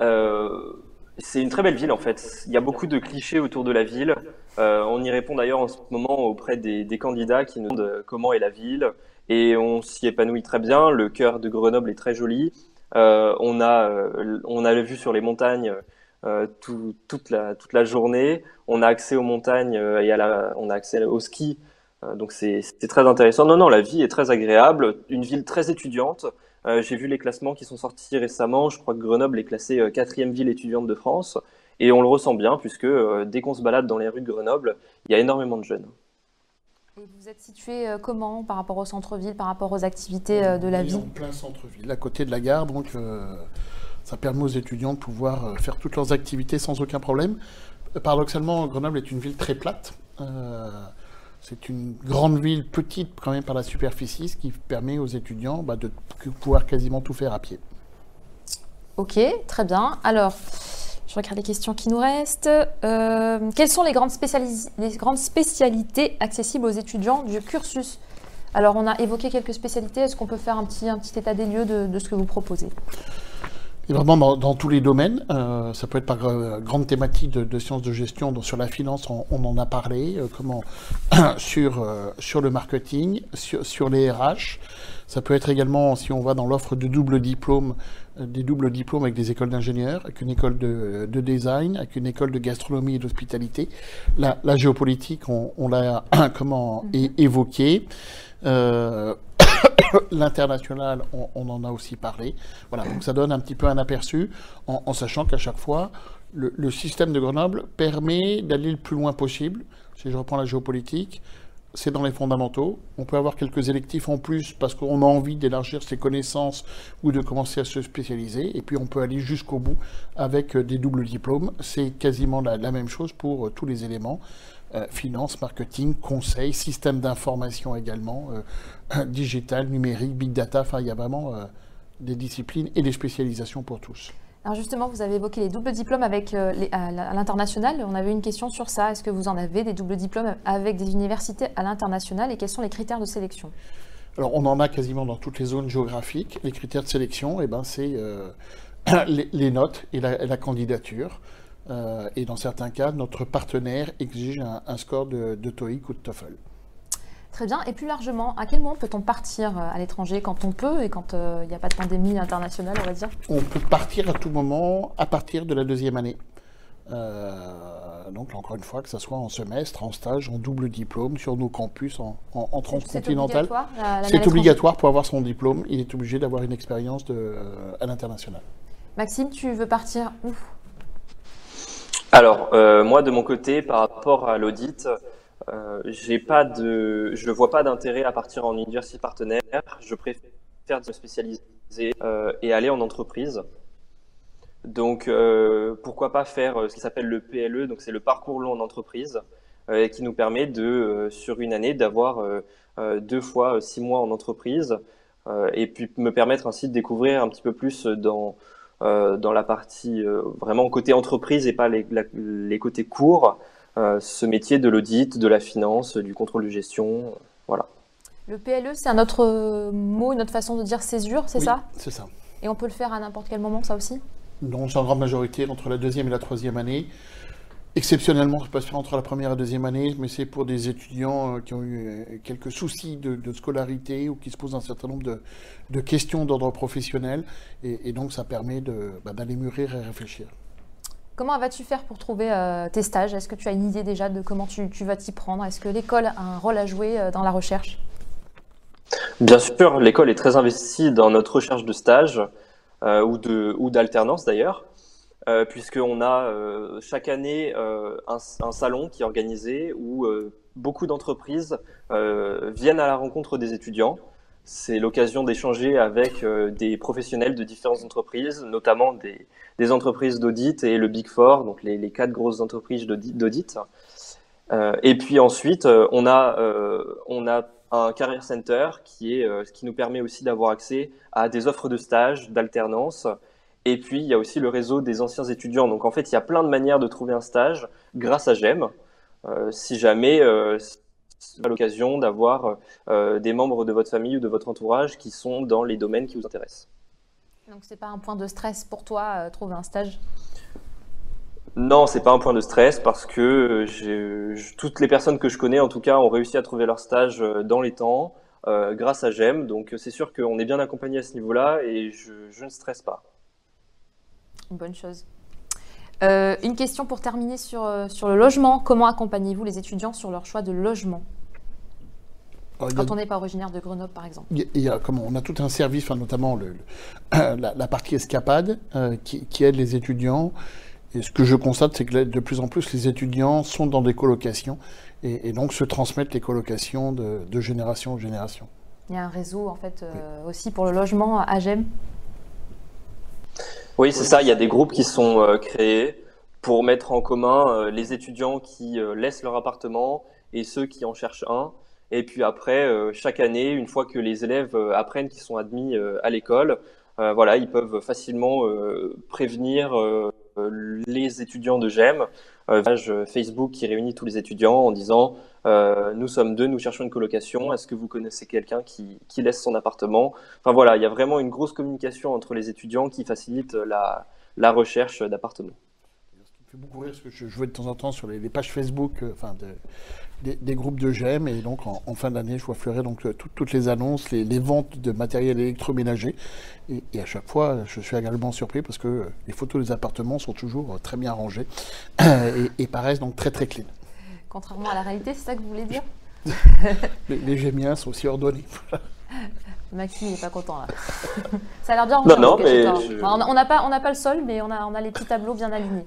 Speaker 3: Euh, c'est une très belle ville en fait. Il y a beaucoup de clichés autour de la ville. Euh, on y répond d'ailleurs en ce moment auprès des, candidats qui nous demandent comment est la ville et on s'y épanouit très bien. Le cœur de Grenoble est très joli. Euh, on a euh, on a vu sur les montagnes toute la toute la journée. On a accès aux montagnes et à la, on a accès au ski. donc c'est très intéressant. Non non, la vie est très agréable. Une ville très étudiante. Euh, j'ai vu les classements qui sont sortis récemment. Je crois que Grenoble est classée euh, quatrième ville étudiante de France. Et on le ressent bien, puisque euh, dès qu'on se balade dans les rues de Grenoble, il y a énormément de jeunes.
Speaker 1: Et vous êtes situé comment par rapport au centre-ville, par rapport aux activités de la ville En
Speaker 2: plein centre-ville, à côté de la gare, donc ça permet aux étudiants de pouvoir faire toutes leurs activités sans aucun problème. Paradoxalement, Grenoble est une ville très plate. C'est une grande ville, petite quand même par la superficie, ce qui permet aux étudiants bah, de pouvoir quasiment tout faire à pied.
Speaker 1: Ok, très bien. Alors, je regarde les questions qui nous restent. Euh, quelles sont les grandes, spécialités accessibles aux étudiants du cursus? Alors, on a évoqué quelques spécialités. Est-ce qu'on peut faire un petit, état des lieux de ce que vous proposez?
Speaker 2: Et vraiment dans, tous les domaines, euh, ça peut être par euh, grande thématique de, sciences de gestion, donc sur la finance on, en a parlé, comment sur sur le marketing, sur, sur, les RH. Ça peut être également si on va dans l'offre de double diplôme, des doubles diplômes avec des écoles d'ingénieurs, avec une école de, de, design, avec une école de gastronomie et d'hospitalité. La, la, géopolitique, on, on l'a comment mm-hmm. évoqué. L'international, on, en a aussi parlé. Voilà, donc ça donne un petit peu un aperçu, en, sachant qu'à chaque fois, le, système de Grenoble permet d'aller le plus loin possible. Si je reprends la géopolitique, c'est dans les fondamentaux. On peut avoir quelques électifs en plus parce qu'on a envie d'élargir ses connaissances ou de commencer à se spécialiser. Et puis on peut aller jusqu'au bout avec des doubles diplômes. C'est quasiment la, même chose pour tous les éléments. finance, marketing, conseil, système d'information également, digital, numérique, big data. Enfin, il y a vraiment des disciplines et des spécialisations pour tous.
Speaker 1: Alors justement, vous avez évoqué les doubles diplômes avec, à l'international. On avait une question sur ça. Est-ce que vous en avez des doubles diplômes avec des universités à l'international et quels sont les critères de sélection?
Speaker 2: Alors, on en a quasiment dans toutes les zones géographiques. Les critères de sélection, eh ben, c'est euh, les, notes et la, candidature. Euh, et dans certains cas, notre partenaire exige un, score de, de, TOEIC ou de TOEFL.
Speaker 1: Très bien. Et plus largement, à quel moment peut-on partir euh, à l'étranger Quand on peut et quand il n'y a pas de pandémie internationale, on va dire?
Speaker 2: On peut partir à tout moment à partir de la deuxième année. Euh, donc encore une fois, que ce soit en semestre, en stage, en double diplôme, sur nos campus, en, en, transcontinental. C'est obligatoire, pour avoir son diplôme. Il est obligé d'avoir une expérience euh, à l'international.
Speaker 1: Maxime, tu veux partir où?
Speaker 3: Alors, euh, moi, de mon côté, par rapport à l'audit, j'ai pas de, je ne vois pas d'intérêt à partir en université partenaire. Je préfère me spécialiser et aller en entreprise. Donc, euh, pourquoi pas faire euh, ce qui s'appelle le PLE, donc c'est le parcours long en entreprise, euh, qui nous permet de, sur une année, d'avoir deux fois six mois en entreprise, et puis me permettre ainsi de découvrir un petit peu plus dans dans la partie vraiment côté entreprise et pas les, les côtés courts, ce métier de l'audit, de la finance, du contrôle de gestion, voilà.
Speaker 1: Le PLE, c'est un autre mot, une autre façon de dire césure, c'est
Speaker 2: oui,
Speaker 1: ça?
Speaker 2: C'est ça.
Speaker 1: Et on peut le faire à n'importe quel moment, ça aussi?
Speaker 2: Non, c'est en grande majorité entre la deuxième et la troisième année. Exceptionnellement, ça peut se faire entre la première et la deuxième année, mais c'est pour des étudiants euh, qui ont eu euh, quelques soucis de, scolarité ou qui se posent un certain nombre de, questions d'ordre professionnel. Et, donc, ça permet bah, d'aller mûrir et réfléchir.
Speaker 1: Comment vas-tu faire pour trouver euh, tes stages? Est-ce que tu as une idée déjà de comment tu, vas t'y prendre? Est-ce que l'école a un rôle à jouer dans la recherche?
Speaker 3: Bien sûr, l'école est très investie dans notre recherche de stages. Euh, ou d'alternance d'ailleurs, euh, puisqu'on a euh, chaque année un, salon qui est organisé où beaucoup d'entreprises viennent à la rencontre des étudiants. C'est l'occasion d'échanger avec des professionnels de différentes entreprises, notamment des, entreprises d'audit et le Big Four, donc les, quatre grosses entreprises d'audit. et puis ensuite, on a, on a un Career Center qui est euh, qui nous permet aussi d'avoir accès à des offres de stage, d'alternance. Et puis, il y a aussi le réseau des anciens étudiants. Donc, en fait, il y a plein de manières de trouver un stage grâce à GEM. Euh, si jamais euh, à l'occasion d'avoir euh, des membres de votre famille ou de votre entourage qui sont dans les domaines qui vous intéressent.
Speaker 1: Donc, c'est pas un point de stress pour toi, trouver un stage?
Speaker 3: Non, c'est pas un point de stress parce que euh, toutes les personnes que je connais, en tout cas, ont réussi à trouver leur stage euh, dans les temps euh, grâce à GEM. Donc c'est sûr qu'on est bien accompagné à ce niveau-là et je, ne stresse pas.
Speaker 1: bonne chose. une question pour terminer sur, sur le logement. Comment accompagnez-vous les étudiants sur leur choix de logement? Quand on n'est pas originaire de Grenoble, par exemple.
Speaker 2: Il y a, comment, on a tout un service, notamment le, la, partie escapade, qui, qui, aide les étudiants et ce que je constate, c'est que de plus en plus, les étudiants sont dans des colocations et, donc se transmettent les colocations de, génération en génération.
Speaker 1: Il y a un réseau, en fait, euh, aussi pour le logement à GEM
Speaker 3: Oui, c'est ça. Il y a des groupes qui sont euh, créés pour mettre en commun euh, les étudiants qui laissent leur appartement et ceux qui en cherchent un. Et puis après, chaque année, une fois que les élèves apprennent qu'ils sont admis à l'école, voilà, ils peuvent facilement prévenir euh, les étudiants de GEM, euh, page Facebook qui réunit tous les étudiants en disant euh, nous sommes deux, nous cherchons une colocation. Est-ce que vous connaissez quelqu'un qui, laisse son appartement? Enfin voilà, il y a vraiment une grosse communication entre les étudiants qui facilite la, recherche d'appartements.
Speaker 2: Ce qui me fait beaucoup rire, parce que je jouais de temps en temps sur les, pages Facebook, enfin de, des, groupes de GEM et donc en, fin d'année, je vois fleurir donc euh, toutes les annonces, les, ventes de matériel électroménager et, à chaque fois, je suis agréablement surpris parce que euh, les photos des appartements sont toujours euh, très bien rangées et, paraissent donc très très clean.
Speaker 1: Contrairement à la réalité, c'est ça que vous voulez dire?
Speaker 2: Les, les Gémiens sont aussi ordonnés.
Speaker 1: Maxime n'est pas content là. ça a l'air bien.
Speaker 3: Non, non, mais
Speaker 1: on n'a pas, on pas le sol, mais on a, on a les petits tableaux bien alignés.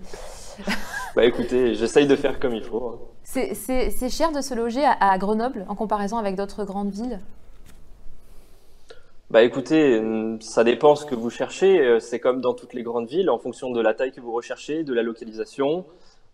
Speaker 3: Bah écoutez, j'essaye de faire comme il faut. Hein.
Speaker 1: C'est cher de se loger à, Grenoble en comparaison avec d'autres grandes villes?
Speaker 3: Bah écoutez, ça dépend ce que vous cherchez. C'est comme dans toutes les grandes villes, en fonction de la taille que vous recherchez, de la localisation.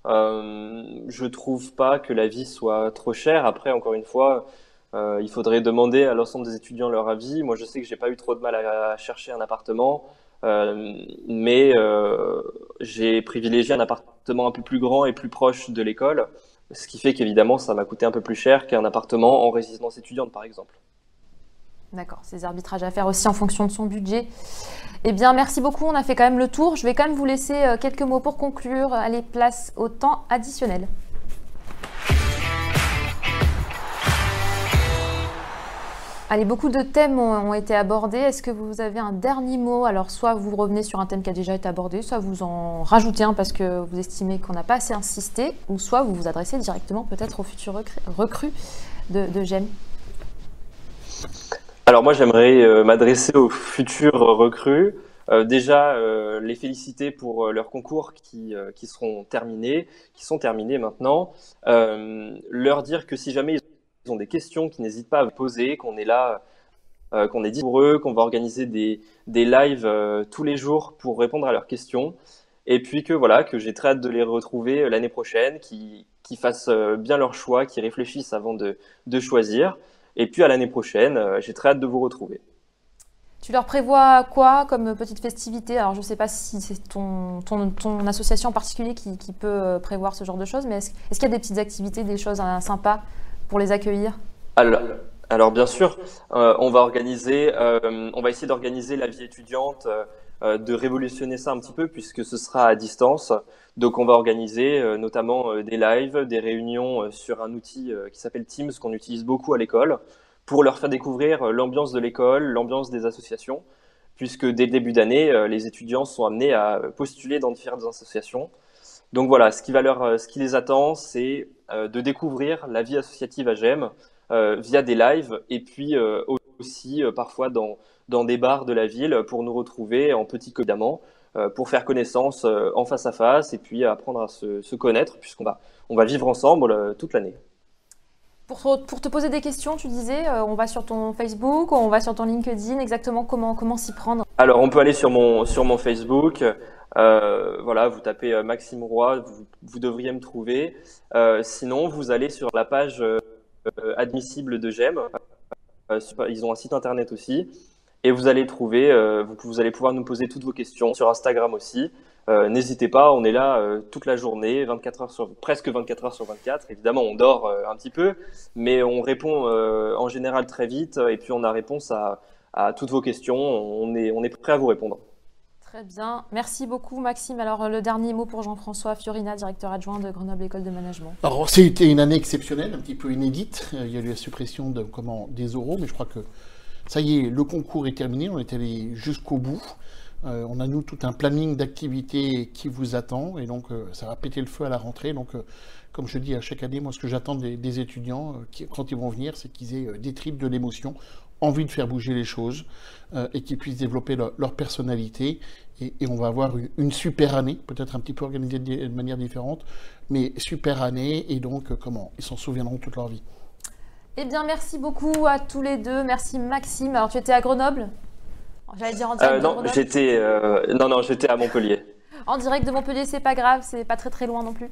Speaker 3: Euh, je trouve pas que la vie soit trop chère. Après, encore une fois, euh, il faudrait demander à l'ensemble des étudiants leur avis. Moi, je sais que j'ai pas eu trop de mal à, chercher un appartement, euh, mais euh, j'ai privilégié un appartement un peu plus grand et plus proche de l'école, ce qui fait qu'évidemment, ça m'a coûté un peu plus cher qu'un appartement en résidence étudiante, par exemple.
Speaker 1: D'accord, ces arbitrages à faire aussi en fonction de son budget. Eh bien, merci beaucoup. On a fait quand même le tour. Je vais quand même vous laisser euh, quelques mots pour conclure. Allez, place au temps additionnel. Allez, beaucoup de thèmes ont, été abordés. Est-ce que vous avez un dernier mot? Alors, soit vous revenez sur un thème qui a déjà été abordé, soit vous en rajoutez un parce que vous estimez qu'on n'a pas assez insisté, ou soit vous vous adressez directement peut-être aux futurs recrues de, GEM.
Speaker 3: Alors moi j'aimerais euh, m'adresser aux futurs recrues. Euh, déjà euh, les féliciter pour leurs concours qui, qui seront terminés, qui sont terminés maintenant. leur dire que si jamais ils ont des questions, qu'ils n'hésitent pas à poser, qu'on est là, qu'on est dit pour eux, qu'on va organiser des, des lives tous les jours pour répondre à leurs questions. Et puis que voilà, que j'ai très hâte de les retrouver l'année prochaine, qui, qui fassent bien leur choix, qui réfléchissent avant de, de choisir. Et puis à l'année prochaine, euh, j'ai très hâte de vous retrouver.
Speaker 1: Tu leur prévois quoi comme petite festivité? Alors je ne sais pas si c'est ton, ton, association en particulier qui, peut euh, prévoir ce genre de choses, mais est-ce, qu'il y a des petites activités, des choses euh, sympas? Pour les accueillir
Speaker 3: alors, bien sûr, on va organiser, on va essayer d'organiser la vie étudiante, de révolutionner ça un petit peu puisque ce sera à distance. Donc on va organiser euh, notamment euh, des lives, des réunions euh, sur un outil qui s'appelle Teams qu'on utilise beaucoup à l'école pour leur faire découvrir l'ambiance de l'école, l'ambiance des associations, puisque dès le début d'année, les étudiants sont amenés à postuler dans différentes associations. Donc voilà, ce qui, va leur, ce qui les attend, c'est de découvrir la vie associative à GEM via des lives et puis aussi parfois dans, dans des bars de la ville pour nous retrouver en petit euh, pour faire connaissance euh, en face à face et puis apprendre à se, connaître puisqu'on va, on va vivre ensemble euh, toute l'année.
Speaker 1: Pour, pour, te poser des questions, tu disais, on va sur ton Facebook, on va sur ton LinkedIn, exactement comment, comment s'y prendre?
Speaker 3: Alors, on peut aller sur mon, sur mon Facebook. Voilà, vous tapez Maxime Roy, vous, devriez me trouver. sinon, vous allez sur la page admissible de GEM. ils ont un site internet aussi. Et vous allez trouver, euh, vous, allez pouvoir nous poser toutes vos questions sur Instagram aussi. Euh, n'hésitez pas, on est là euh, toute la journée, 24 heures sur, presque 24 heures sur 24. Évidemment, on dort un petit peu, mais on répond en général très vite et puis on a réponse à, toutes vos questions. On est, on est prêt à vous répondre.
Speaker 1: Très bien. Merci beaucoup, Maxime. Alors, le dernier mot pour Jean-François Fiorina, directeur adjoint de Grenoble École de Management.
Speaker 2: Alors, c'était une année exceptionnelle, un petit peu inédite. Il y a eu la suppression de, comment, des euros, mais je crois que ça y est, le concours est terminé, on est allé jusqu'au bout. Euh, on a nous tout un planning d'activités qui vous attend et donc euh, ça va péter le feu à la rentrée. Donc, euh, comme je dis à chaque année, moi ce que j'attends des, étudiants quand ils vont venir, c'est qu'ils aient des tripes, de l'émotion, envie de faire bouger les choses et qu'ils puissent développer leur, personnalité. Et, on va avoir une, super année, peut-être un petit peu organisée de, manière différente, mais super année et donc comment ils s'en souviendront toute leur vie.
Speaker 1: Eh bien, merci beaucoup à tous les deux. Merci Maxime. Alors, tu étais à Grenoble?
Speaker 3: J'allais dire en direct. Euh, non, j'étais euh, non, non, j'étais à Montpellier.
Speaker 1: En direct de Montpellier, c'est pas grave, c'est pas très très loin non plus.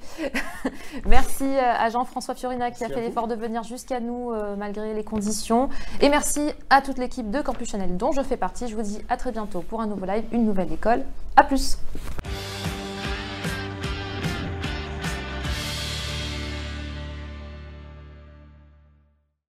Speaker 1: merci euh, à Jean-François Fiorina qui a fait l'effort de venir jusqu'à nous malgré les conditions. Et merci à toute l'équipe de Campus Chanel dont je fais partie. Je vous dis à très bientôt pour un nouveau live, une nouvelle école. À plus